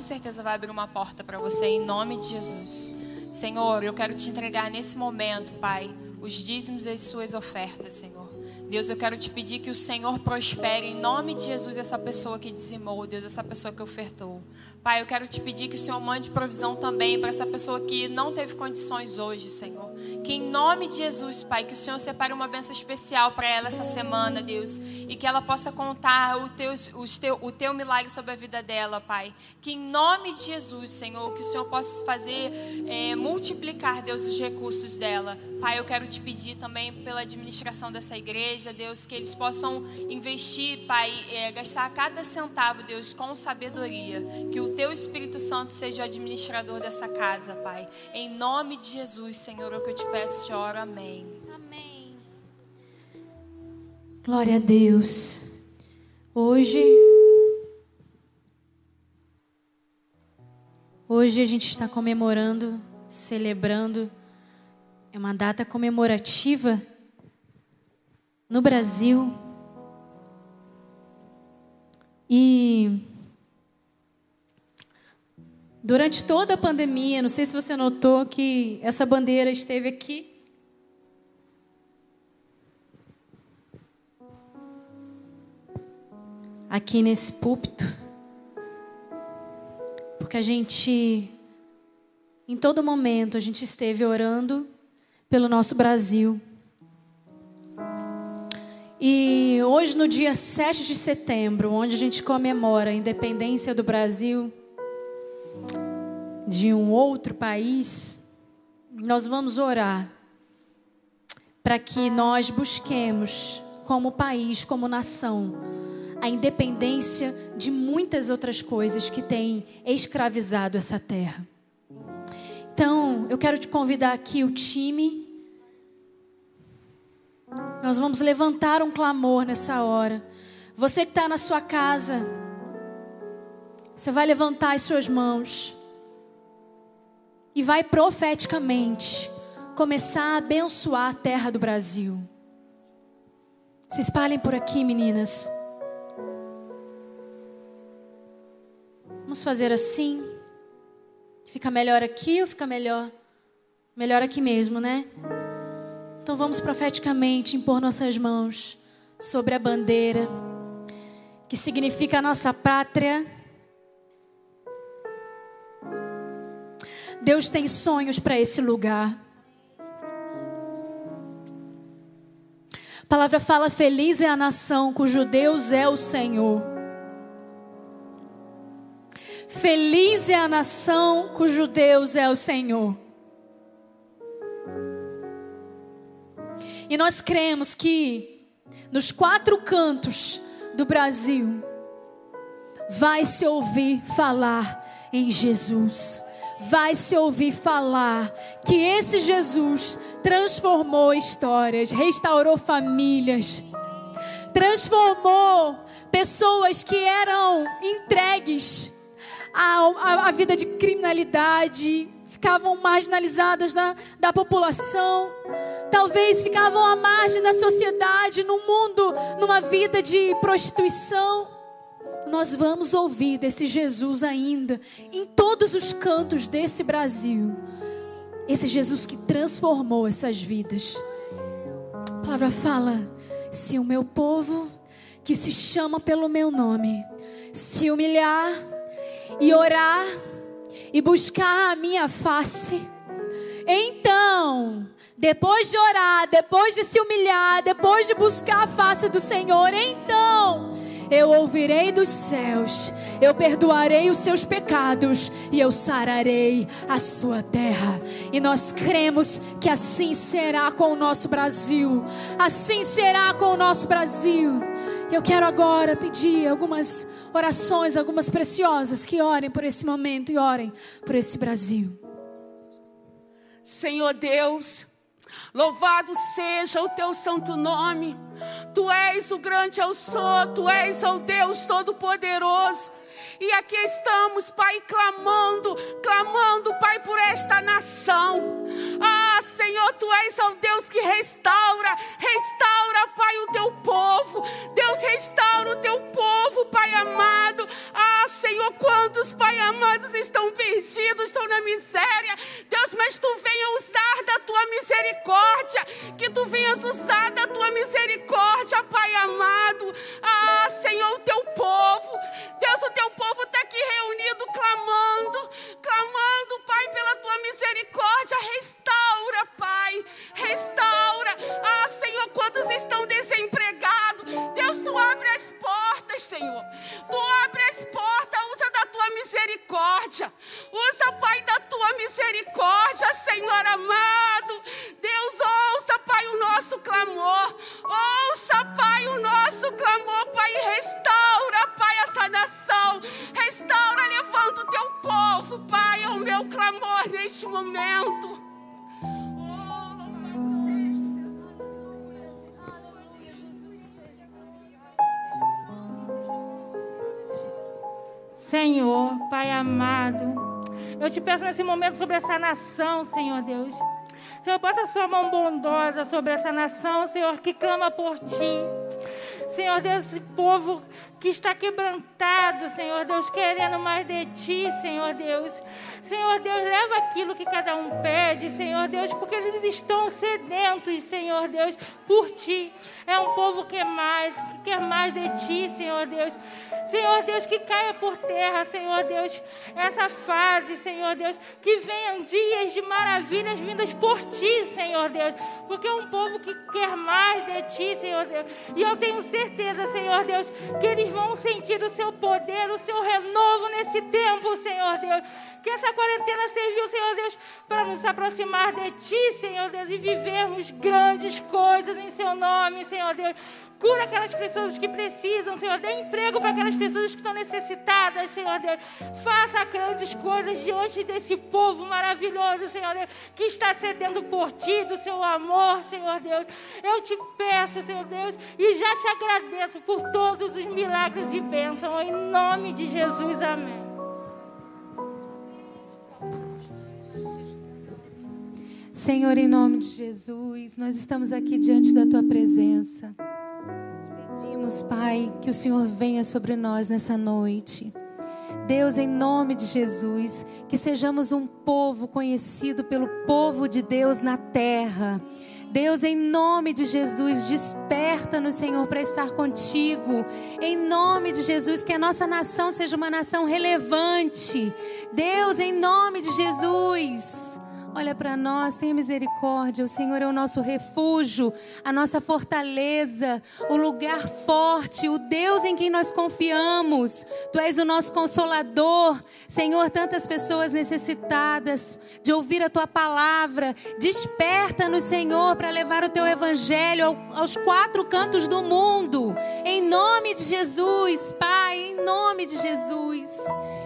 Certeza vai abrir uma porta para você em nome de Jesus. Senhor, eu quero te entregar nesse momento, Pai, os dízimos e as suas ofertas, Senhor. Deus, eu quero te pedir que o Senhor prospere em nome de Jesus essa pessoa que dizimou, Deus, essa pessoa que ofertou. Pai, eu quero te pedir que o Senhor mande provisão também para essa pessoa que não teve condições hoje, Senhor. Que em nome de Jesus, Pai, que o Senhor separe uma bênção especial para ela essa semana, Deus. E que ela possa contar o teu, o, teu, o teu milagre sobre a vida dela, Pai. Que em nome de Jesus, Senhor, que o Senhor possa fazer é, multiplicar, Deus, os recursos dela. Pai, eu quero te pedir também pela administração dessa igreja igreja, Deus, que eles possam investir, Pai, é, gastar cada centavo, Deus, com sabedoria. Que o Teu Espírito Santo seja o administrador dessa casa, Pai. Em nome de Jesus, Senhor, é o que eu te peço, te oro. Amém. Amém. Glória a Deus. Hoje. Hoje a gente está comemorando, celebrando. É uma data comemorativa no Brasil. E durante toda a pandemia, não sei se você notou que essa bandeira esteve aqui. Aqui nesse púlpito. Porque a gente, em todo momento, a gente esteve orando pelo nosso Brasil. E hoje, no dia 7 de setembro, onde a gente comemora a independência do Brasil de um outro país, nós vamos orar para que nós busquemos, como país, como nação, a independência de muitas outras coisas que têm escravizado essa terra. Então, eu quero te convidar aqui o time nós vamos levantar um clamor nessa hora. Você que está na sua casa, você vai levantar as suas mãos e vai profeticamente começar a abençoar a terra do Brasil. Se espalhem por aqui, meninas. Vamos fazer assim? Fica melhor aqui ou fica melhor? Melhor aqui mesmo, né? Então vamos profeticamente impor nossas mãos sobre a bandeira, que significa a nossa pátria. Deus tem sonhos para esse lugar. A palavra fala: Feliz é a nação cujo Deus é o Senhor. Feliz é a nação cujo Deus é o Senhor. E nós cremos que nos quatro cantos do Brasil vai se ouvir falar em Jesus. Vai se ouvir falar que esse Jesus transformou histórias, restaurou famílias, transformou pessoas que eram entregues à, à, à vida de criminalidade, ficavam marginalizadas da, da população, talvez ficavam à margem da sociedade, no mundo, numa vida de prostituição. Nós vamos ouvir desse Jesus ainda, em todos os cantos desse Brasil. Esse Jesus que transformou essas vidas. A palavra fala: se o meu povo, que se chama pelo meu nome, se humilhar e orar, e buscar a minha face, então, depois de orar, depois de se humilhar, depois de buscar a face do Senhor, então eu ouvirei dos céus, eu perdoarei os seus pecados e eu sararei a sua terra. E nós cremos que assim será com o nosso Brasil, assim será com o nosso Brasil. Eu quero agora pedir algumas orações, algumas preciosas, que orem por esse momento e orem por esse Brasil. Senhor Deus, louvado seja o teu santo nome. Tu és o grande eu sou, tu és o Deus todo-poderoso. E aqui estamos, Pai, clamando, clamando, Pai, por esta nação. Ah, Senhor, tu és o Deus que restaura, restaura, Pai, o teu povo. Deus, restaura o teu povo, Pai amado. Ah, Senhor, quantos, Pai amados, estão perdidos, estão na miséria. Deus, mas tu venha usar da tua misericórdia, que tu venhas usar da tua misericórdia, Pai amado. Ah, Senhor, o teu povo. Deus, o teu povo está aqui reunido clamando, clamando, Pai, pela tua misericórdia. Restaura, Pai, restaura. Ah, Senhor, quantos estão desempregados? Deus, tu abre as portas, Senhor. Tu abre as portas, usa da tua misericórdia. Usa, Pai, da tua misericórdia, Senhor amado. Deus, ouça, Pai, o nosso clamor. Ouça, Pai, o nosso clamor, Pai, restaura, Pai, essa nação. Restaura, levanta o teu povo, Pai, é o meu clamor neste momento. Senhor, Pai amado, eu te peço nesse momento sobre essa nação, Senhor Deus. Senhor, bota a sua mão bondosa sobre essa nação, Senhor, que clama por ti. Senhor Deus, esse povo que está quebrantado, Senhor Deus, querendo mais de ti, Senhor Deus. Senhor Deus, leva aquilo que cada um pede, Senhor Deus, porque eles estão sedentos, Senhor Deus, por ti. É um povo que quer mais, que quer mais de ti, Senhor Deus. Senhor Deus, que caia por terra, Senhor Deus, essa fase, Senhor Deus, que venham dias de maravilhas vindas por ti, Senhor Deus, porque é um povo que quer mais de ti, Senhor Deus. E eu tenho certeza, Senhor Deus, que eles vão sentir o seu poder, o seu renovo nesse tempo, Senhor Deus. Que essa quarentena serviu, Senhor Deus, para nos aproximar de Ti, Senhor Deus, e vivermos grandes coisas em Seu nome, Senhor Deus. Cura aquelas pessoas que precisam, Senhor. Dê emprego para aquelas pessoas que estão necessitadas, Senhor Deus. Faça grandes coisas diante desse povo maravilhoso, Senhor Deus, que está cedendo por Ti, do Seu amor, Senhor Deus. Eu te peço, Senhor Deus, e já te agradeço por todos os milagres e bênçãos. Em nome de Jesus, amém. Senhor, em nome de Jesus, nós estamos aqui diante da tua presença. Pedimos, Pai, que o Senhor venha sobre nós nessa noite. Deus, em nome de Jesus, que sejamos um povo conhecido pelo povo de Deus na terra. Deus, em nome de Jesus, desperta-nos, Senhor, para estar contigo. Em nome de Jesus, que a nossa nação seja uma nação relevante. Deus, em nome de Jesus. Olha para nós, tenha misericórdia. O Senhor é o nosso refúgio, a nossa fortaleza, o lugar forte, o Deus em quem nós confiamos. Tu és o nosso consolador. Senhor, tantas pessoas necessitadas de ouvir a tua palavra. Desperta-nos, Senhor, para levar o teu evangelho aos quatro cantos do mundo. Em nome de Jesus, Pai, em nome de Jesus.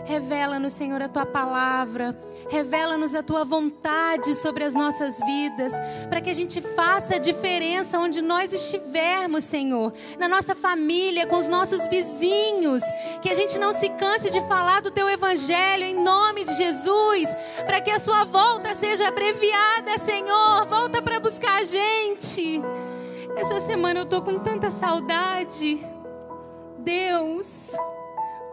Revela-nos, Senhor, a tua palavra. Revela-nos a tua vontade sobre as nossas vidas, para que a gente faça a diferença onde nós estivermos, Senhor, na nossa família, com os nossos vizinhos, que a gente não se canse de falar do teu evangelho em nome de Jesus, para que a sua volta seja abreviada, Senhor. Volta para buscar a gente. Essa semana eu tô com tanta saudade. Deus,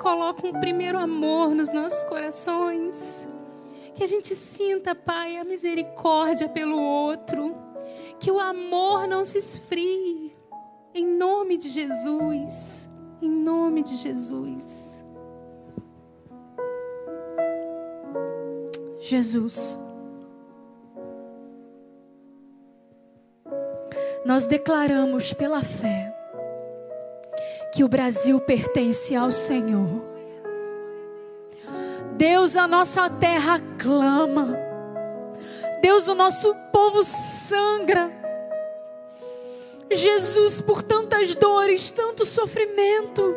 coloca um primeiro amor nos nossos corações. Que a gente sinta, Pai, a misericórdia pelo outro. Que o amor não se esfrie. Em nome de Jesus. Em nome de Jesus. Jesus. Nós declaramos pela fé que o Brasil pertence ao Senhor Deus, a nossa terra clama. Deus, o nosso povo sangra. Jesus, por tantas dores, tanto sofrimento,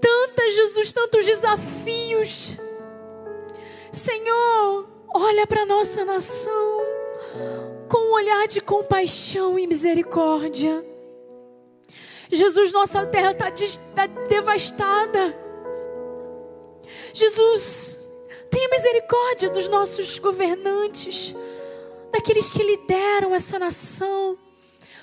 tantas, Jesus, tantos desafios. Senhor, olha para nossa nação com um olhar de compaixão e misericórdia. Jesus, nossa terra está tá devastada. Jesus, tenha misericórdia dos nossos governantes, daqueles que lideram essa nação,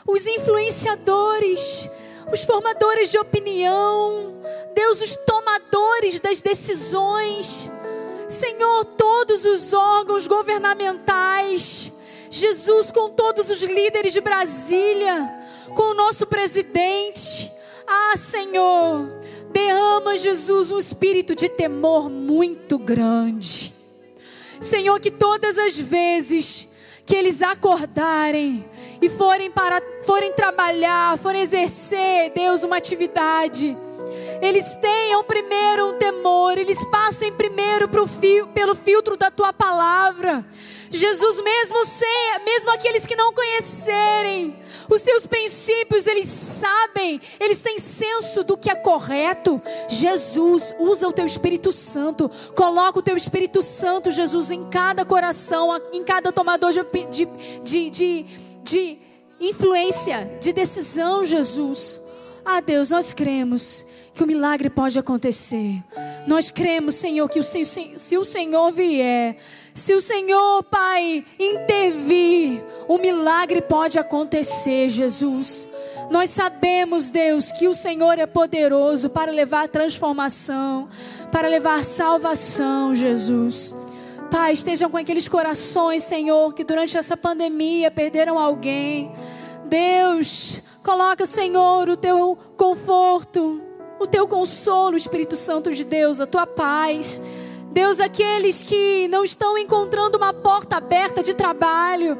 os influenciadores, os formadores de opinião, Deus, os tomadores das decisões, Senhor, todos os órgãos governamentais, Jesus, com todos os líderes de Brasília, com o nosso presidente, ah, Senhor, Derrama, Jesus, um espírito de temor muito grande. Senhor, que todas as vezes que eles acordarem e forem para forem trabalhar, forem exercer, Deus, uma atividade, eles tenham primeiro um temor, eles passem primeiro fio, pelo filtro da tua palavra. Jesus, mesmo sem, mesmo aqueles que não conhecerem os teus princípios, eles sabem, eles têm senso do que é correto. Jesus, usa o teu Espírito Santo, coloca o teu Espírito Santo, Jesus, em cada coração, em cada tomador de, de, de, de, influência, de decisão, Jesus. Ah, Deus, nós cremos que o milagre pode acontecer. Nós cremos, Senhor, que o, se, se o Senhor vier, se o Senhor, Pai, intervir, o milagre pode acontecer, Jesus. Nós sabemos, Deus, que o Senhor é poderoso para levar transformação, para levar salvação, Jesus. Pai, estejam com aqueles corações, Senhor, que durante essa pandemia perderam alguém. Deus, coloca, Senhor, o teu conforto, o teu consolo, Espírito Santo de Deus, a tua paz. Deus, aqueles que não estão encontrando uma porta aberta de trabalho,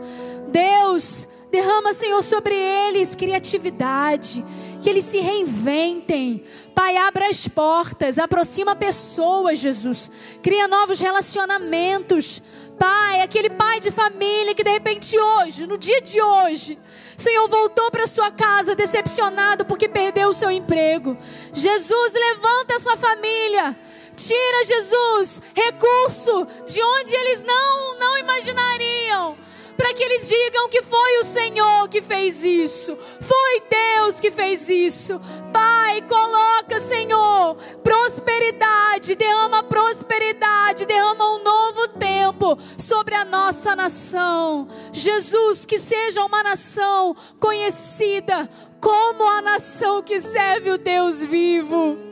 Deus, derrama, Senhor, sobre eles criatividade, que eles se reinventem. Pai, abra as portas, aproxima pessoas, Jesus, cria novos relacionamentos. Pai, aquele pai de família que de repente hoje, no dia de hoje, Senhor, voltou para sua casa decepcionado porque perdeu o seu emprego. Jesus, levanta essa família. Tira, Jesus, recurso de onde eles não, não imaginariam para que eles digam que foi o Senhor que fez isso, foi Deus que fez isso. Pai, coloca, Senhor, prosperidade, derrama prosperidade, derrama um novo tempo sobre a nossa nação. Jesus, que seja uma nação conhecida como a nação que serve o Deus vivo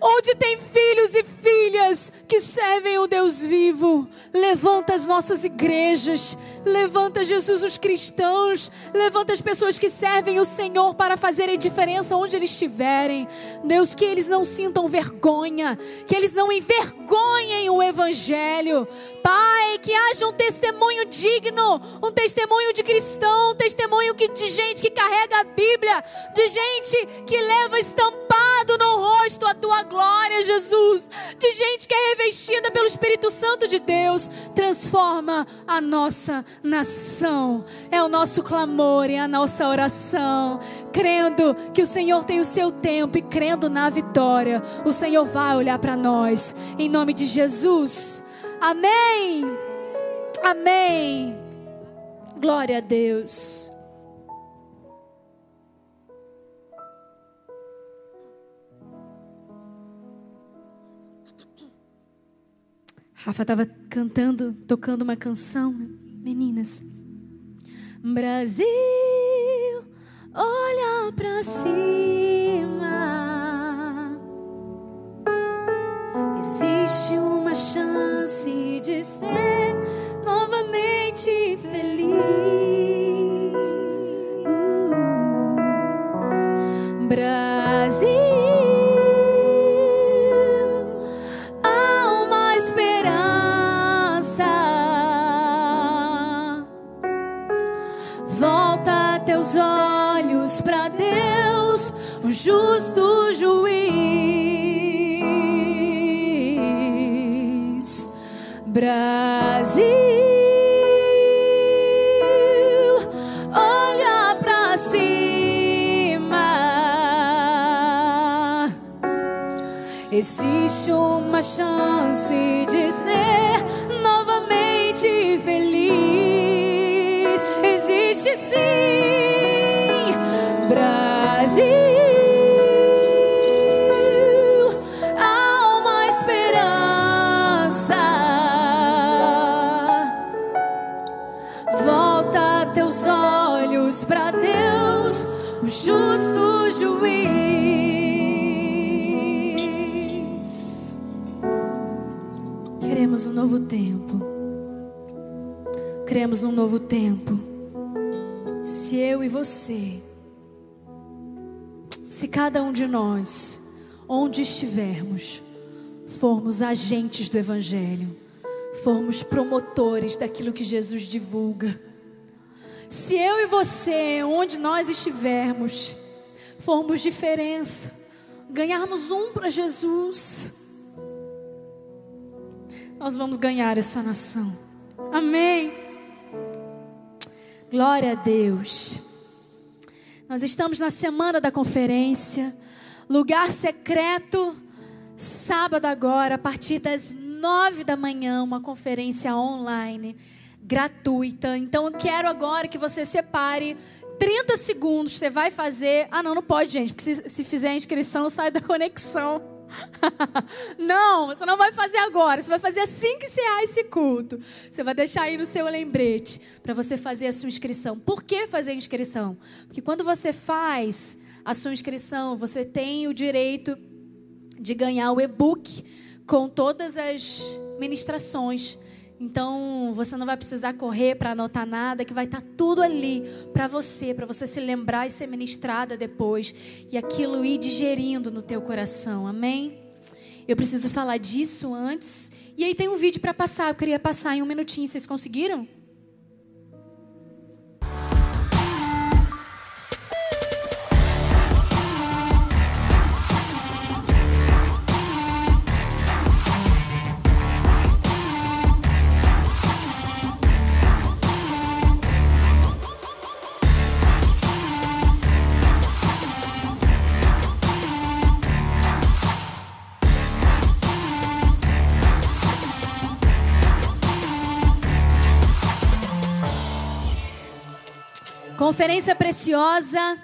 onde tem filhos e filhas que servem o Deus vivo. Levanta as nossas igrejas, levanta Jesus os cristãos, levanta as pessoas que servem o Senhor para fazerem diferença onde eles estiverem. Deus, que eles não sintam vergonha, que eles não envergonhem o Evangelho. Pai, que haja um testemunho digno, um testemunho de cristão, um testemunho que, de gente que carrega a Bíblia, de gente que leva estampado no rosto a tua glória, Jesus, de gente que é revestida pelo Espírito Santo de Deus, transforma a nossa nação. É o nosso clamor e a nossa oração, crendo que o Senhor tem o seu tempo e crendo na vitória, o Senhor vai olhar para nós, em nome de Jesus. Amém. Amém. Glória a Deus. Rafa estava cantando, tocando uma canção, meninas. Brasil, olha para cima. Existe uma chance de ser novamente feliz. Uh, Brasil. para Deus, o justo juiz. Brasil, olha para cima. Existe uma chance de ser novamente feliz. Existe sim. Novo tempo. Queremos um novo tempo. Se eu e você, se cada um de nós, onde estivermos, formos agentes do Evangelho, formos promotores daquilo que Jesus divulga, se eu e você, onde nós estivermos, formos diferença, ganharmos um para Jesus, nós vamos ganhar essa nação. Amém. Glória a Deus. Nós estamos na semana da conferência, lugar secreto, sábado agora, a partir das nove da manhã, uma conferência online gratuita. Então eu quero agora que você separe 30 segundos. Você vai fazer. Ah, não, não pode, gente, porque se, se fizer a inscrição, sai da conexão. não, você não vai fazer agora. Você vai fazer assim que encerrar esse culto. Você vai deixar aí no seu lembrete para você fazer a sua inscrição. Por que fazer a inscrição? Porque quando você faz a sua inscrição, você tem o direito de ganhar o e-book com todas as ministrações então, você não vai precisar correr para anotar nada, que vai estar tá tudo ali para você, para você se lembrar e ser ministrada depois e aquilo ir digerindo no teu coração. Amém? Eu preciso falar disso antes. E aí tem um vídeo para passar, eu queria passar em um minutinho. Vocês conseguiram? Conferência preciosa,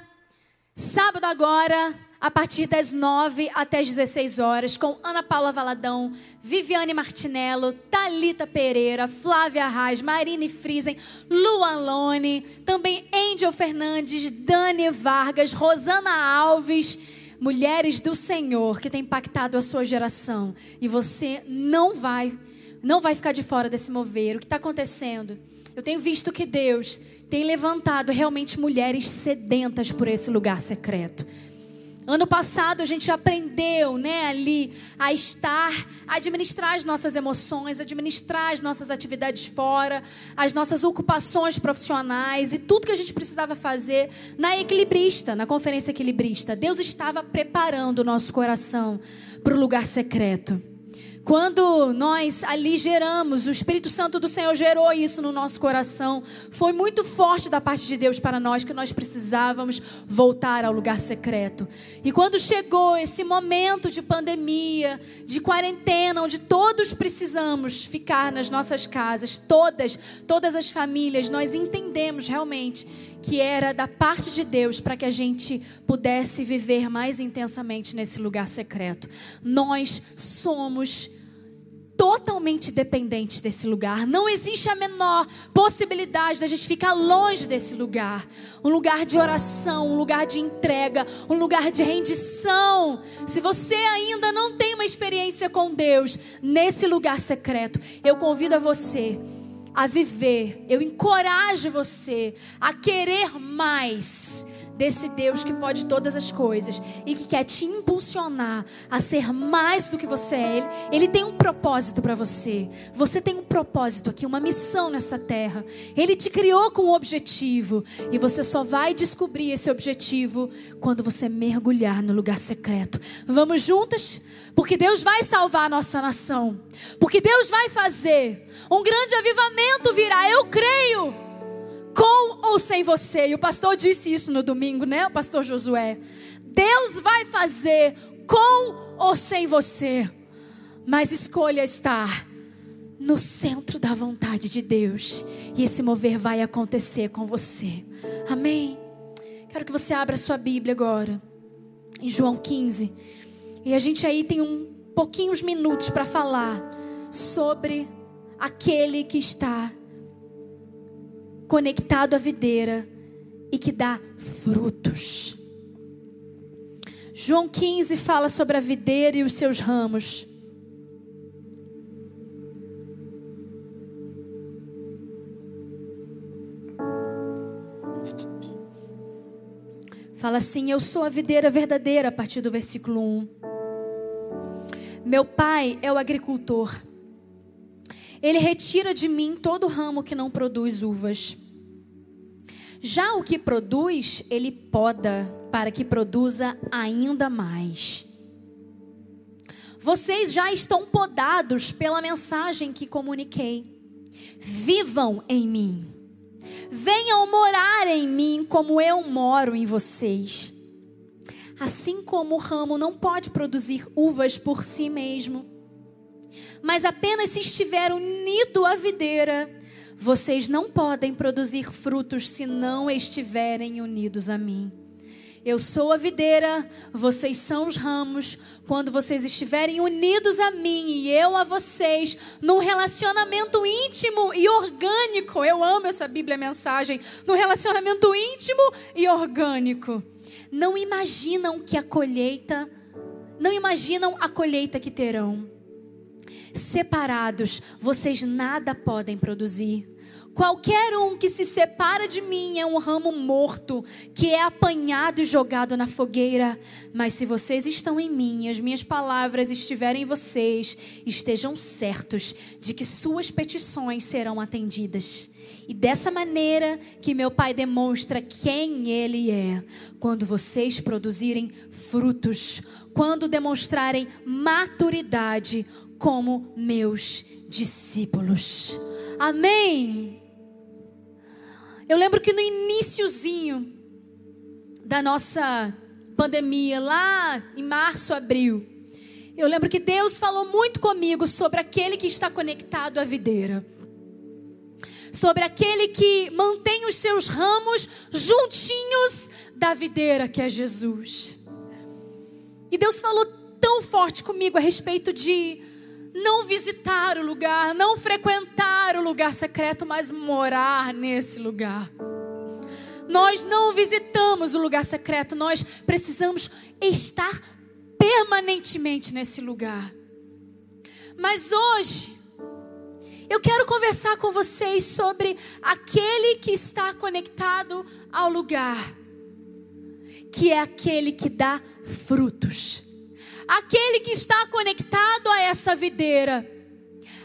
sábado agora, a partir das 9 até as 16 horas, com Ana Paula Valadão, Viviane Martinello, Talita Pereira, Flávia Reis, Marine Friesen, Luan Lone, também Angel Fernandes, Dani Vargas, Rosana Alves, mulheres do Senhor que tem impactado a sua geração. E você não vai, não vai ficar de fora desse mover. O que está acontecendo? Eu tenho visto que Deus tem levantado realmente mulheres sedentas por esse lugar secreto. Ano passado a gente aprendeu, né, ali a estar, a administrar as nossas emoções, administrar as nossas atividades fora, as nossas ocupações profissionais e tudo que a gente precisava fazer na equilibrista, na conferência equilibrista. Deus estava preparando o nosso coração para o lugar secreto. Quando nós ali geramos, o Espírito Santo do Senhor gerou isso no nosso coração. Foi muito forte da parte de Deus para nós que nós precisávamos voltar ao lugar secreto. E quando chegou esse momento de pandemia, de quarentena, onde todos precisamos ficar nas nossas casas, todas, todas as famílias, nós entendemos realmente que era da parte de Deus para que a gente pudesse viver mais intensamente nesse lugar secreto. Nós somos totalmente dependentes desse lugar. Não existe a menor possibilidade da gente ficar longe desse lugar. Um lugar de oração, um lugar de entrega, um lugar de rendição. Se você ainda não tem uma experiência com Deus nesse lugar secreto, eu convido a você a viver, eu encorajo você a querer mais desse Deus que pode todas as coisas e que quer te impulsionar a ser mais do que você é. Ele, ele tem um propósito para você. Você tem um propósito aqui, uma missão nessa terra. Ele te criou com um objetivo e você só vai descobrir esse objetivo quando você mergulhar no lugar secreto. Vamos juntas? Porque Deus vai salvar a nossa nação. Porque Deus vai fazer. Um grande avivamento virá. Eu creio. Com ou sem você. E o pastor disse isso no domingo, né? O pastor Josué. Deus vai fazer com ou sem você. Mas escolha estar no centro da vontade de Deus. E esse mover vai acontecer com você. Amém? Quero que você abra sua Bíblia agora. Em João 15. E a gente aí tem um pouquinhos minutos para falar sobre aquele que está conectado à videira e que dá frutos. João 15 fala sobre a videira e os seus ramos. Fala assim: Eu sou a videira verdadeira, a partir do versículo 1. Meu pai é o agricultor. Ele retira de mim todo ramo que não produz uvas. Já o que produz, ele poda para que produza ainda mais. Vocês já estão podados pela mensagem que comuniquei. Vivam em mim. Venham morar em mim como eu moro em vocês. Assim como o ramo não pode produzir uvas por si mesmo, mas apenas se estiver unido à videira, vocês não podem produzir frutos se não estiverem unidos a mim. Eu sou a videira, vocês são os ramos. Quando vocês estiverem unidos a mim e eu a vocês, num relacionamento íntimo e orgânico, eu amo essa Bíblia mensagem, num relacionamento íntimo e orgânico. Não imaginam que a colheita, não imaginam a colheita que terão. Separados, vocês nada podem produzir. Qualquer um que se separa de mim é um ramo morto, que é apanhado e jogado na fogueira. Mas se vocês estão em mim, as minhas palavras estiverem em vocês, estejam certos de que suas petições serão atendidas. E dessa maneira que meu Pai demonstra quem Ele é, quando vocês produzirem frutos, quando demonstrarem maturidade como meus discípulos. Amém. Eu lembro que no iníciozinho da nossa pandemia, lá em março, abril, eu lembro que Deus falou muito comigo sobre aquele que está conectado à videira. Sobre aquele que mantém os seus ramos juntinhos da videira, que é Jesus. E Deus falou tão forte comigo a respeito de não visitar o lugar, não frequentar o lugar secreto, mas morar nesse lugar. Nós não visitamos o lugar secreto, nós precisamos estar permanentemente nesse lugar. Mas hoje, eu quero conversar com vocês sobre aquele que está conectado ao lugar, que é aquele que dá frutos aquele que está conectado a essa videira,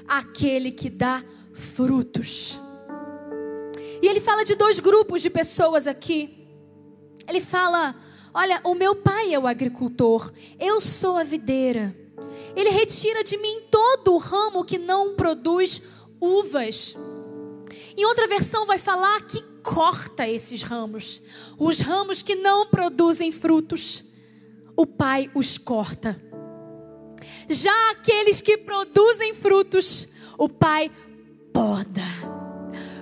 aquele que dá frutos. E ele fala de dois grupos de pessoas aqui. Ele fala: Olha, o meu pai é o agricultor, eu sou a videira. Ele retira de mim todo o ramo que não produz uvas. Em outra versão, vai falar que corta esses ramos, os ramos que não produzem frutos o Pai os corta. Já aqueles que produzem frutos, o Pai poda,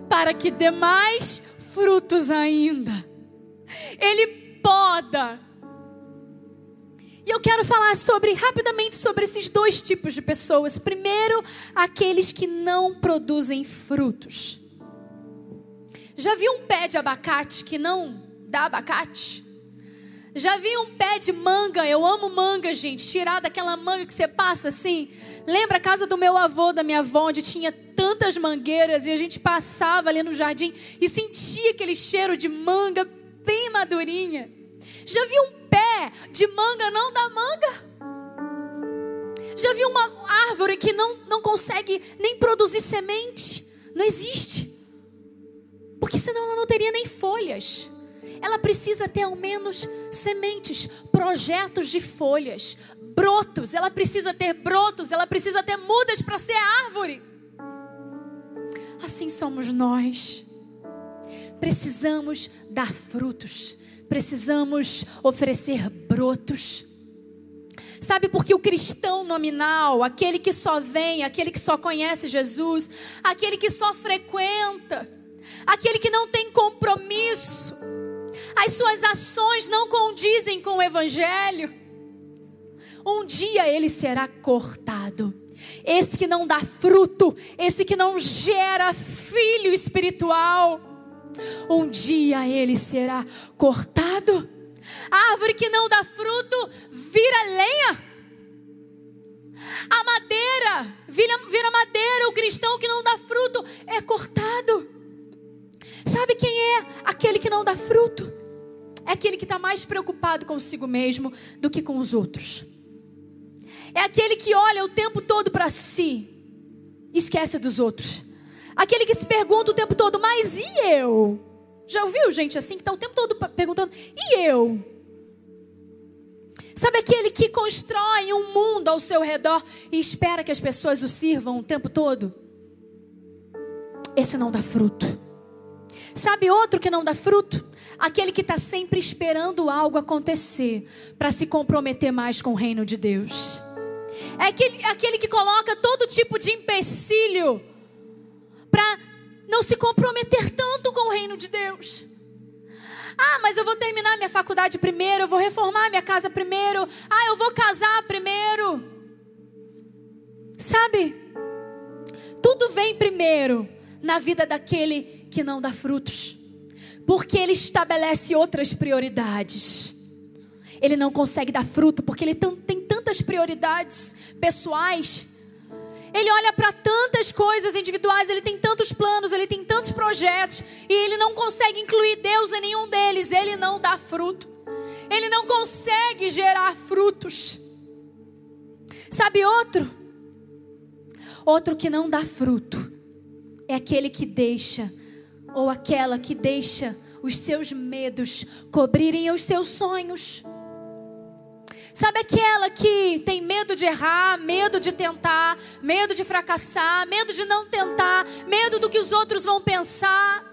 para que dê mais frutos ainda. Ele poda. E eu quero falar sobre rapidamente sobre esses dois tipos de pessoas. Primeiro, aqueles que não produzem frutos. Já viu um pé de abacate que não dá abacate? Já vi um pé de manga, eu amo manga, gente, tirar daquela manga que você passa assim. Lembra a casa do meu avô, da minha avó, onde tinha tantas mangueiras e a gente passava ali no jardim e sentia aquele cheiro de manga bem madurinha. Já vi um pé de manga não da manga? Já vi uma árvore que não, não consegue nem produzir semente? Não existe. Porque senão ela não teria nem folhas ela precisa ter ao menos sementes, projetos de folhas, brotos. Ela precisa ter brotos, ela precisa ter mudas para ser árvore. Assim somos nós. Precisamos dar frutos, precisamos oferecer brotos. Sabe por que o cristão nominal, aquele que só vem, aquele que só conhece Jesus, aquele que só frequenta, aquele que não tem compromisso, as suas ações não condizem com o Evangelho, um dia ele será cortado. Esse que não dá fruto, esse que não gera filho espiritual, um dia ele será cortado. A árvore que não dá fruto vira lenha. A madeira vira, vira madeira. O cristão que não dá fruto é cortado. Sabe quem é aquele que não dá fruto? É aquele que está mais preocupado consigo mesmo do que com os outros. É aquele que olha o tempo todo para si, esquece dos outros. Aquele que se pergunta o tempo todo, mas e eu? Já ouviu gente assim que está o tempo todo perguntando, e eu? Sabe aquele que constrói um mundo ao seu redor e espera que as pessoas o sirvam o tempo todo? esse não dá fruto. Sabe outro que não dá fruto? Aquele que está sempre esperando algo acontecer para se comprometer mais com o reino de Deus. É aquele, aquele que coloca todo tipo de empecilho para não se comprometer tanto com o reino de Deus. Ah, mas eu vou terminar minha faculdade primeiro, eu vou reformar minha casa primeiro. Ah, eu vou casar primeiro. Sabe? Tudo vem primeiro na vida daquele que não dá frutos. Porque ele estabelece outras prioridades. Ele não consegue dar fruto porque ele tem tantas prioridades pessoais ele olha para tantas coisas individuais, ele tem tantos planos, ele tem tantos projetos, e ele não consegue incluir Deus em nenhum deles. Ele não dá fruto. Ele não consegue gerar frutos. Sabe outro? Outro que não dá fruto é aquele que deixa, ou aquela que deixa os seus medos cobrirem os seus sonhos. Sabe aquela que tem medo de errar, medo de tentar, medo de fracassar, medo de não tentar, medo do que os outros vão pensar,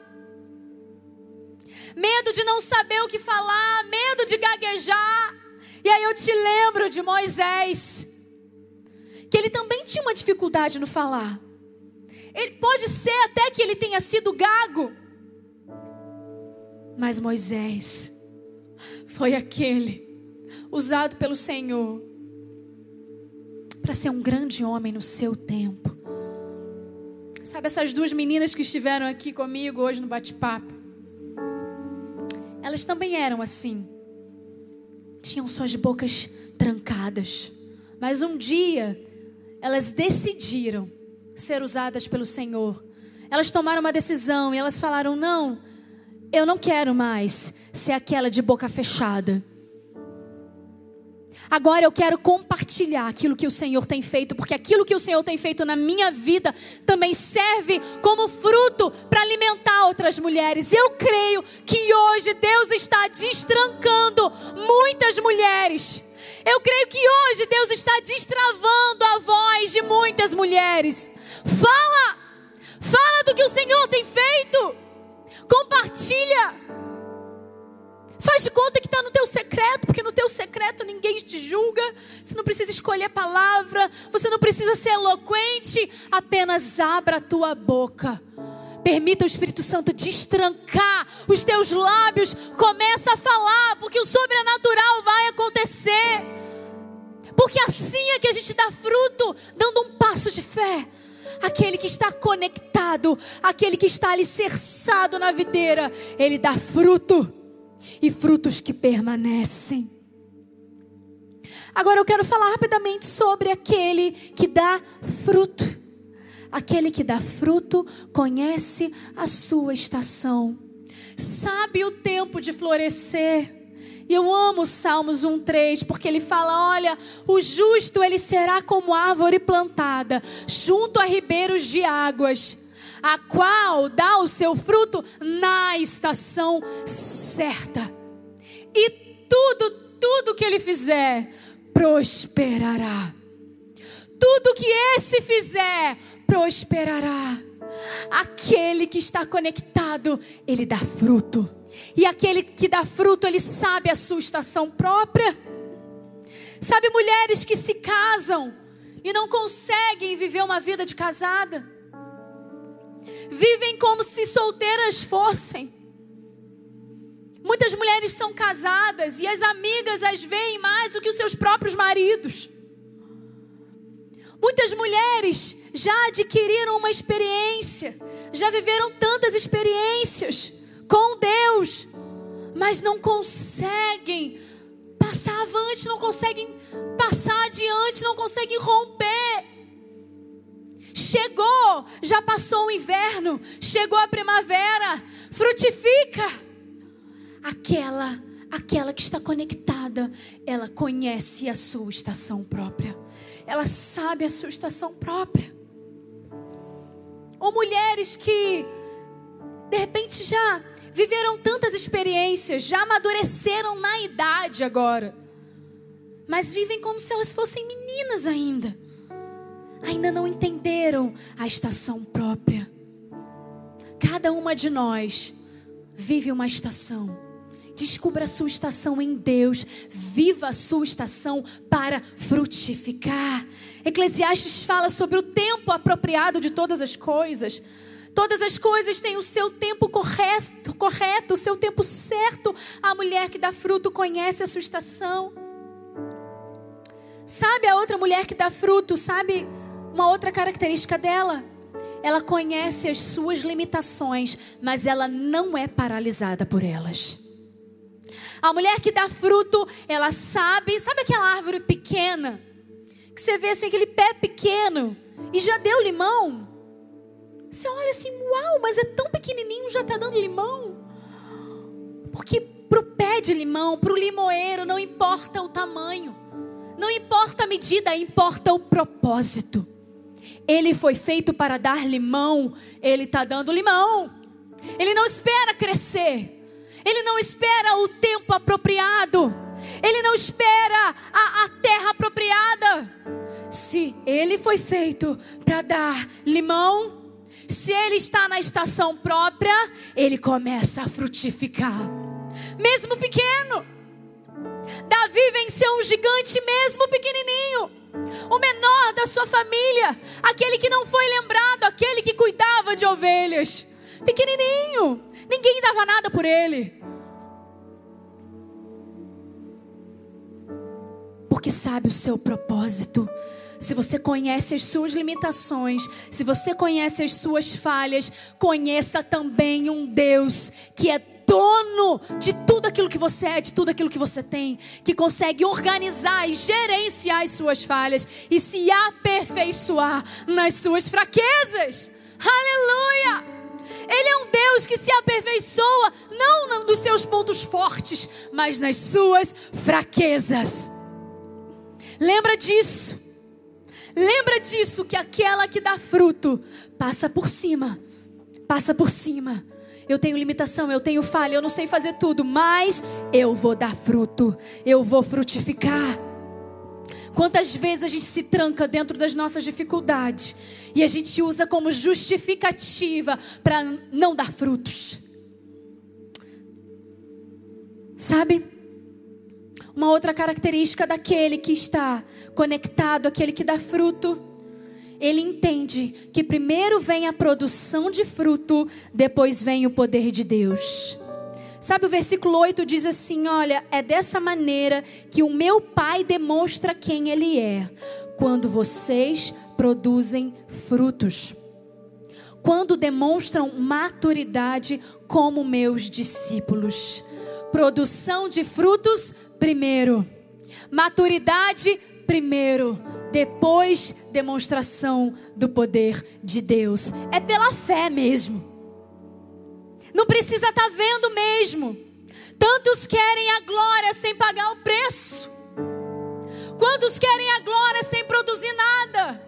medo de não saber o que falar, medo de gaguejar. E aí eu te lembro de Moisés, que ele também tinha uma dificuldade no falar. Ele pode ser até que ele tenha sido gago, mas Moisés foi aquele usado pelo Senhor para ser um grande homem no seu tempo. Sabe essas duas meninas que estiveram aqui comigo hoje no bate-papo? Elas também eram assim. Tinham suas bocas trancadas. Mas um dia elas decidiram ser usadas pelo Senhor. Elas tomaram uma decisão e elas falaram: "Não, eu não quero mais ser aquela de boca fechada. Agora eu quero compartilhar aquilo que o Senhor tem feito, porque aquilo que o Senhor tem feito na minha vida também serve como fruto para alimentar outras mulheres. Eu creio que hoje Deus está destrancando muitas mulheres. Eu creio que hoje Deus está destravando a voz de muitas mulheres. Fala! Fala do que o Senhor tem feito. Compartilha. Faz de conta que está no teu secreto, porque no teu secreto ninguém te julga. Você não precisa escolher palavra, você não precisa ser eloquente. Apenas abra a tua boca. Permita o Espírito Santo destrancar os teus lábios. Começa a falar, porque o sobrenatural vai acontecer. Porque assim é que a gente dá fruto, dando um passo de fé. Aquele que está conectado, aquele que está alicerçado na videira, ele dá fruto e frutos que permanecem. Agora eu quero falar rapidamente sobre aquele que dá fruto. Aquele que dá fruto conhece a sua estação, sabe o tempo de florescer. E eu amo Salmos 1:3, porque ele fala: "Olha, o justo ele será como árvore plantada junto a ribeiros de águas, a qual dá o seu fruto na estação certa. E tudo, tudo que ele fizer, prosperará. Tudo que esse fizer, prosperará. Aquele que está conectado, ele dá fruto. E aquele que dá fruto, ele sabe a sua estação própria. Sabe mulheres que se casam e não conseguem viver uma vida de casada vivem como se solteiras fossem. Muitas mulheres são casadas e as amigas as veem mais do que os seus próprios maridos. Muitas mulheres já adquiriram uma experiência, já viveram tantas experiências com Deus, mas não conseguem passar avante, não conseguem passar adiante, não conseguem romper. Chegou, já passou o inverno, chegou a primavera, frutifica. Aquela, aquela que está conectada, ela conhece a sua estação própria. Ela sabe a sua estação própria. Ou mulheres que de repente já viveram tantas experiências, já amadureceram na idade agora, mas vivem como se elas fossem meninas ainda ainda não entenderam a estação própria. cada uma de nós vive uma estação. Descubra a sua estação em Deus. Viva a sua estação para frutificar. Eclesiastes fala sobre o tempo apropriado de todas as coisas. Todas as coisas têm o seu tempo correto, correto, o seu tempo certo. A mulher que dá fruto conhece a sua estação. Sabe a outra mulher que dá fruto? Sabe uma outra característica dela? Ela conhece as suas limitações, mas ela não é paralisada por elas. A mulher que dá fruto, ela sabe, sabe aquela árvore pequena? Que você vê assim, aquele pé pequeno e já deu limão? Você olha assim, uau, mas é tão pequenininho, já está dando limão. Porque para o pé de limão, para o limoeiro, não importa o tamanho, não importa a medida, importa o propósito. Ele foi feito para dar limão, ele está dando limão. Ele não espera crescer, ele não espera o tempo apropriado, ele não espera a, a terra apropriada. Se ele foi feito para dar limão, se ele está na estação própria, ele começa a frutificar, mesmo pequeno. Davi venceu um gigante mesmo pequenininho o menor da sua família, aquele que não foi lembrado, aquele que cuidava de ovelhas, pequenininho, ninguém dava nada por ele. Porque sabe o seu propósito. Se você conhece as suas limitações, se você conhece as suas falhas, conheça também um Deus que é dono de tudo aquilo que você é, de tudo aquilo que você tem, que consegue organizar e gerenciar as suas falhas e se aperfeiçoar nas suas fraquezas. Aleluia! Ele é um Deus que se aperfeiçoa não nos seus pontos fortes, mas nas suas fraquezas. Lembra disso. Lembra disso que aquela que dá fruto passa por cima. Passa por cima eu tenho limitação, eu tenho falha, eu não sei fazer tudo, mas eu vou dar fruto, eu vou frutificar. Quantas vezes a gente se tranca dentro das nossas dificuldades e a gente usa como justificativa para não dar frutos? Sabe? Uma outra característica daquele que está conectado, aquele que dá fruto, ele entende que primeiro vem a produção de fruto, depois vem o poder de Deus. Sabe, o versículo 8 diz assim: Olha, é dessa maneira que o meu Pai demonstra quem Ele é, quando vocês produzem frutos, quando demonstram maturidade como meus discípulos. Produção de frutos primeiro, maturidade primeiro, depois demonstração do poder de Deus. É pela fé mesmo. Não precisa estar tá vendo mesmo. Tantos querem a glória sem pagar o preço. Quantos querem a glória sem produzir nada?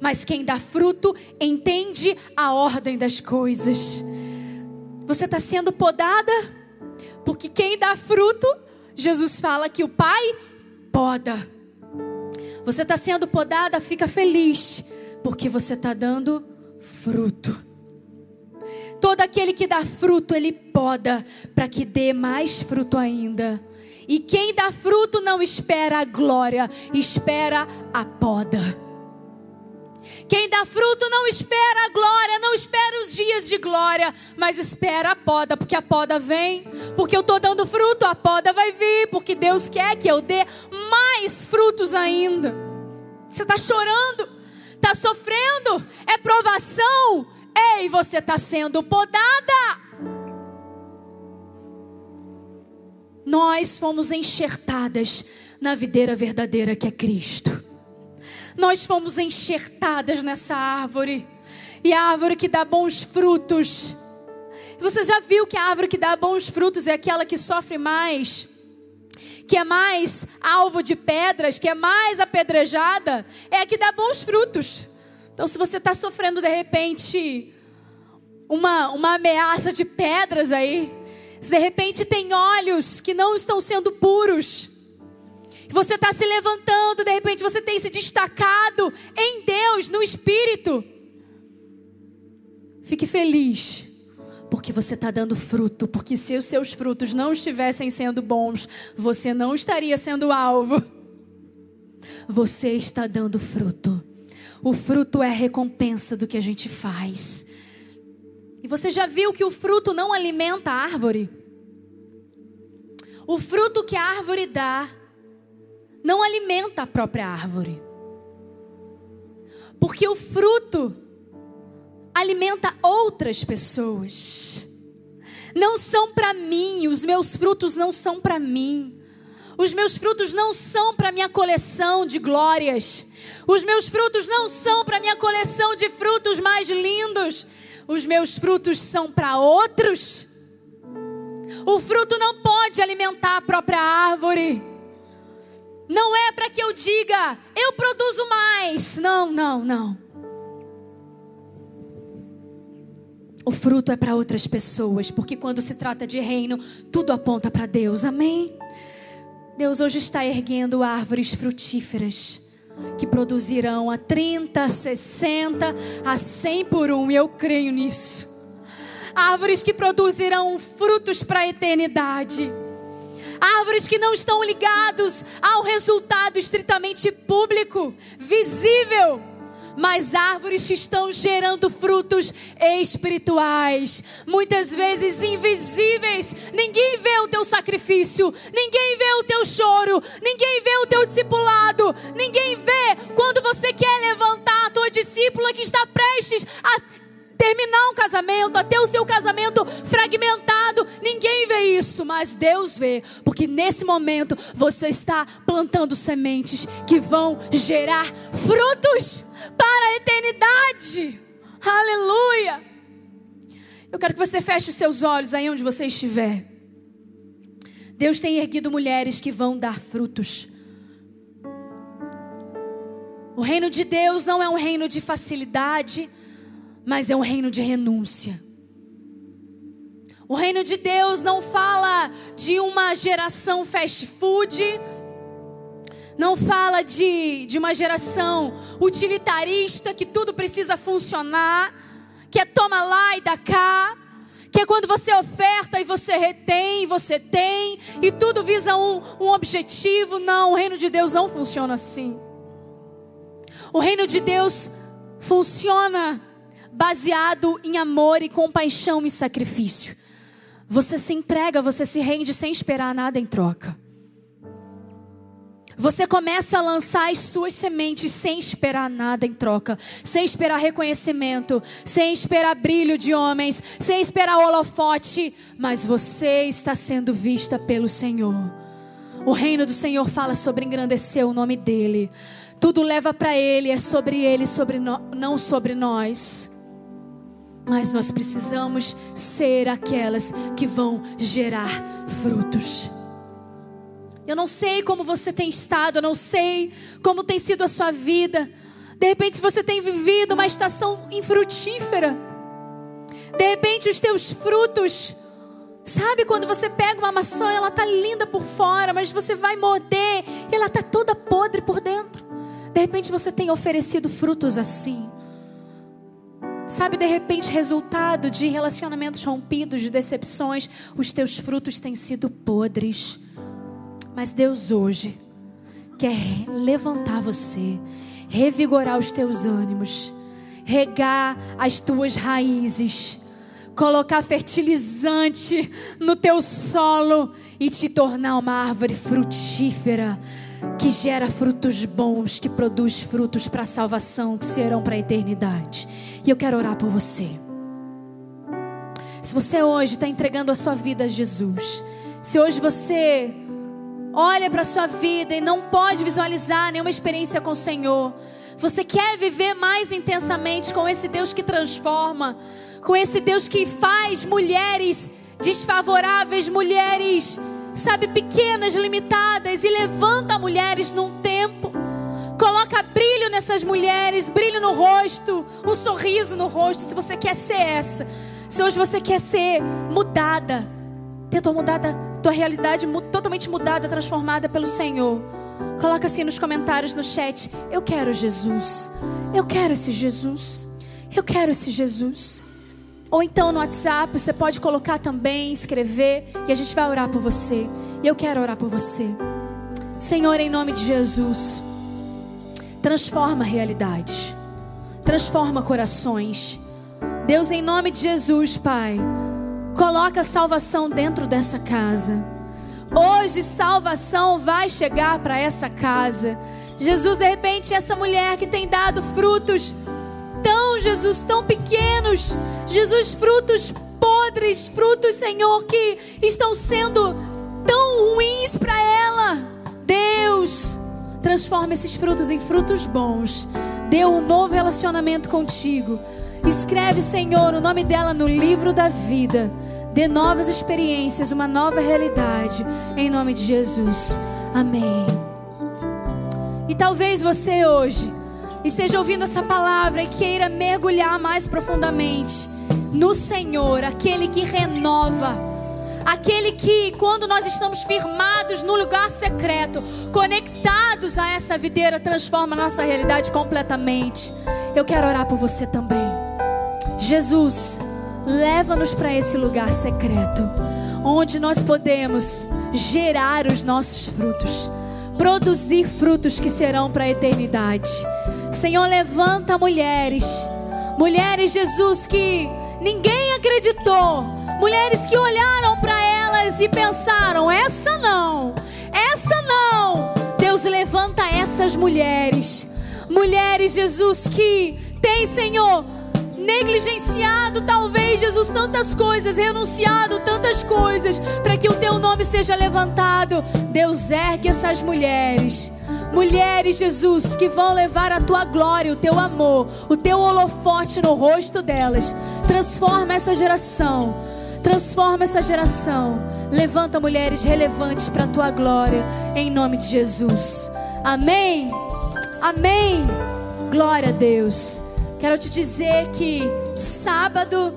Mas quem dá fruto entende a ordem das coisas. Você está sendo podada? Porque quem dá fruto, Jesus fala que o Pai poda. Você está sendo podada, fica feliz, porque você está dando fruto. Todo aquele que dá fruto, ele poda, para que dê mais fruto ainda. E quem dá fruto não espera a glória, espera a poda. Quem dá fruto não espera a glória, não espera os dias de glória, mas espera a poda, porque a poda vem, porque eu estou dando fruto, a poda vai vir, porque Deus quer que eu dê mais frutos ainda. Você está chorando, está sofrendo, é provação, ei, você está sendo podada. Nós fomos enxertadas na videira verdadeira que é Cristo. Nós fomos enxertadas nessa árvore. E a árvore que dá bons frutos. Você já viu que a árvore que dá bons frutos é aquela que sofre mais? Que é mais alvo de pedras, que é mais apedrejada? É a que dá bons frutos. Então, se você está sofrendo de repente uma, uma ameaça de pedras aí, se de repente tem olhos que não estão sendo puros, você está se levantando, de repente você tem se destacado em Deus, no Espírito. Fique feliz porque você está dando fruto. Porque se os seus frutos não estivessem sendo bons, você não estaria sendo alvo. Você está dando fruto. O fruto é a recompensa do que a gente faz. E você já viu que o fruto não alimenta a árvore? O fruto que a árvore dá não alimenta a própria árvore. Porque o fruto alimenta outras pessoas. Não são para mim, os meus frutos não são para mim. Os meus frutos não são para minha coleção de glórias. Os meus frutos não são para minha coleção de frutos mais lindos. Os meus frutos são para outros. O fruto não pode alimentar a própria árvore. Não é para que eu diga, eu produzo mais. Não, não, não. O fruto é para outras pessoas, porque quando se trata de reino, tudo aponta para Deus. Amém? Deus hoje está erguendo árvores frutíferas que produzirão a 30, 60, a 100 por um, e eu creio nisso. Árvores que produzirão frutos para a eternidade. Árvores que não estão ligados ao resultado estritamente público, visível mas árvores que estão gerando frutos espirituais, muitas vezes invisíveis. Ninguém vê o teu sacrifício, ninguém vê o teu choro, ninguém vê o teu discipulado, ninguém vê quando você quer levantar a tua discípula que está prestes a terminar um casamento, a ter o seu casamento fragmentado. Ninguém vê isso, mas Deus vê, porque nesse momento você está plantando sementes que vão gerar frutos para a eternidade. Aleluia! Eu quero que você feche os seus olhos aí onde você estiver. Deus tem erguido mulheres que vão dar frutos. O reino de Deus não é um reino de facilidade, mas é um reino de renúncia. O reino de Deus não fala de uma geração fast food, não fala de, de uma geração utilitarista que tudo precisa funcionar, que é toma lá e dá cá, que é quando você oferta e você retém, você tem, e tudo visa um, um objetivo. Não, o reino de Deus não funciona assim. O reino de Deus funciona baseado em amor e compaixão e sacrifício. Você se entrega, você se rende sem esperar nada em troca. Você começa a lançar as suas sementes sem esperar nada em troca, sem esperar reconhecimento, sem esperar brilho de homens, sem esperar holofote, mas você está sendo vista pelo Senhor. O reino do Senhor fala sobre engrandecer o nome dele. Tudo leva para ele, é sobre ele, sobre no, não sobre nós. Mas nós precisamos ser aquelas que vão gerar frutos. Eu não sei como você tem estado, eu não sei como tem sido a sua vida. De repente você tem vivido uma estação infrutífera. De repente os teus frutos, sabe quando você pega uma maçã, ela tá linda por fora, mas você vai morder e ela tá toda podre por dentro. De repente você tem oferecido frutos assim. Sabe, de repente, resultado de relacionamentos rompidos, de decepções, os teus frutos têm sido podres. Mas Deus hoje quer levantar você, revigorar os teus ânimos, regar as tuas raízes, colocar fertilizante no teu solo e te tornar uma árvore frutífera que gera frutos bons, que produz frutos para a salvação, que serão para a eternidade. E eu quero orar por você. Se você hoje está entregando a sua vida a Jesus, se hoje você olha para a sua vida e não pode visualizar nenhuma experiência com o Senhor, você quer viver mais intensamente com esse Deus que transforma, com esse Deus que faz mulheres desfavoráveis, mulheres, sabe, pequenas, limitadas e levanta mulheres num tempo. Coloca brilho nessas mulheres, brilho no rosto, um sorriso no rosto. Se você quer ser essa, se hoje você quer ser mudada, ter tua mudada tua realidade totalmente mudada, transformada pelo Senhor. Coloca assim nos comentários, no chat. Eu quero Jesus. Eu quero esse Jesus. Eu quero esse Jesus. Ou então no WhatsApp, você pode colocar também, escrever, e a gente vai orar por você. E eu quero orar por você. Senhor, em nome de Jesus, transforma realidades, transforma corações. Deus, em nome de Jesus, Pai, coloca salvação dentro dessa casa. Hoje, salvação vai chegar para essa casa. Jesus, de repente, essa mulher que tem dado frutos tão, Jesus, tão pequenos, Jesus, frutos podres, frutos, Senhor, que estão sendo tão ruins para ela. Deus, transforma esses frutos em frutos bons. Dê um novo relacionamento contigo. Escreve, Senhor, o nome dela no livro da vida. Dê novas experiências, uma nova realidade. Em nome de Jesus. Amém. E talvez você hoje esteja ouvindo essa palavra e queira mergulhar mais profundamente no Senhor, aquele que renova, aquele que, quando nós estamos firmados no lugar secreto, conectados a essa videira, transforma a nossa realidade completamente. Eu quero orar por você também. Jesus, leva-nos para esse lugar secreto, onde nós podemos gerar os nossos frutos produzir frutos que serão para a eternidade. Senhor, levanta mulheres, mulheres, Jesus, que ninguém acreditou, mulheres que olharam para elas e pensaram: essa não, essa não. Deus levanta essas mulheres, mulheres, Jesus, que tem, Senhor, negligenciado, talvez, Jesus, tantas coisas, renunciado tantas coisas, para que o teu nome seja levantado. Deus ergue essas mulheres. Mulheres, Jesus, que vão levar a tua glória, o teu amor, o teu holofote no rosto delas. Transforma essa geração. Transforma essa geração. Levanta mulheres relevantes para a tua glória, em nome de Jesus. Amém. Amém. Glória a Deus. Quero te dizer que sábado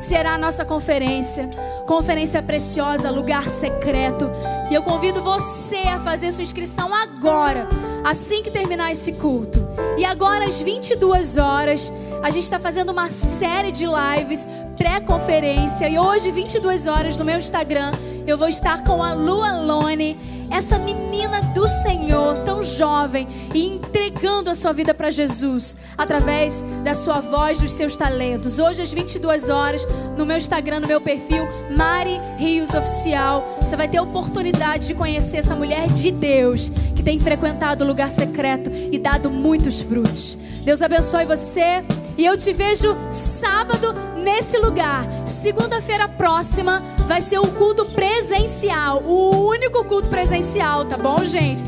será a nossa conferência, conferência preciosa, lugar secreto. E eu convido você a fazer sua inscrição agora, assim que terminar esse culto. E agora às 22 horas, a gente está fazendo uma série de lives pré-conferência. E hoje, 22 horas, no meu Instagram, eu vou estar com a Lu Alone essa menina do Senhor, tão jovem, e entregando a sua vida para Jesus através da sua voz, dos seus talentos. Hoje às 22 horas, no meu Instagram, no meu perfil, Mari Rios Oficial, você vai ter a oportunidade de conhecer essa mulher de Deus que tem frequentado o lugar secreto e dado muitos frutos. Deus abençoe você e eu te vejo sábado nesse lugar. Segunda-feira próxima vai ser o culto presencial, o único culto presencial, tá bom, gente?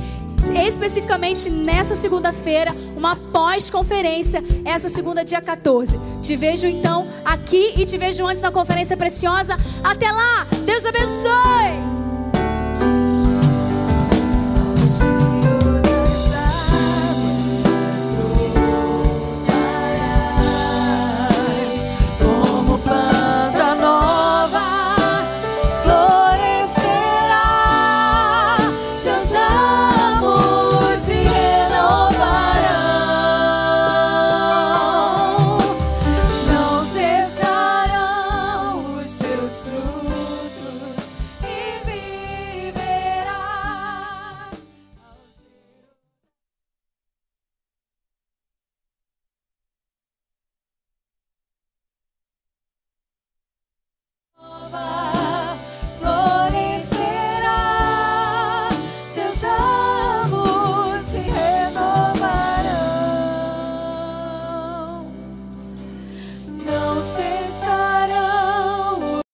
Especificamente nessa segunda-feira, uma pós-conferência, essa segunda, dia 14. Te vejo então aqui e te vejo antes da conferência preciosa. Até lá! Deus abençoe!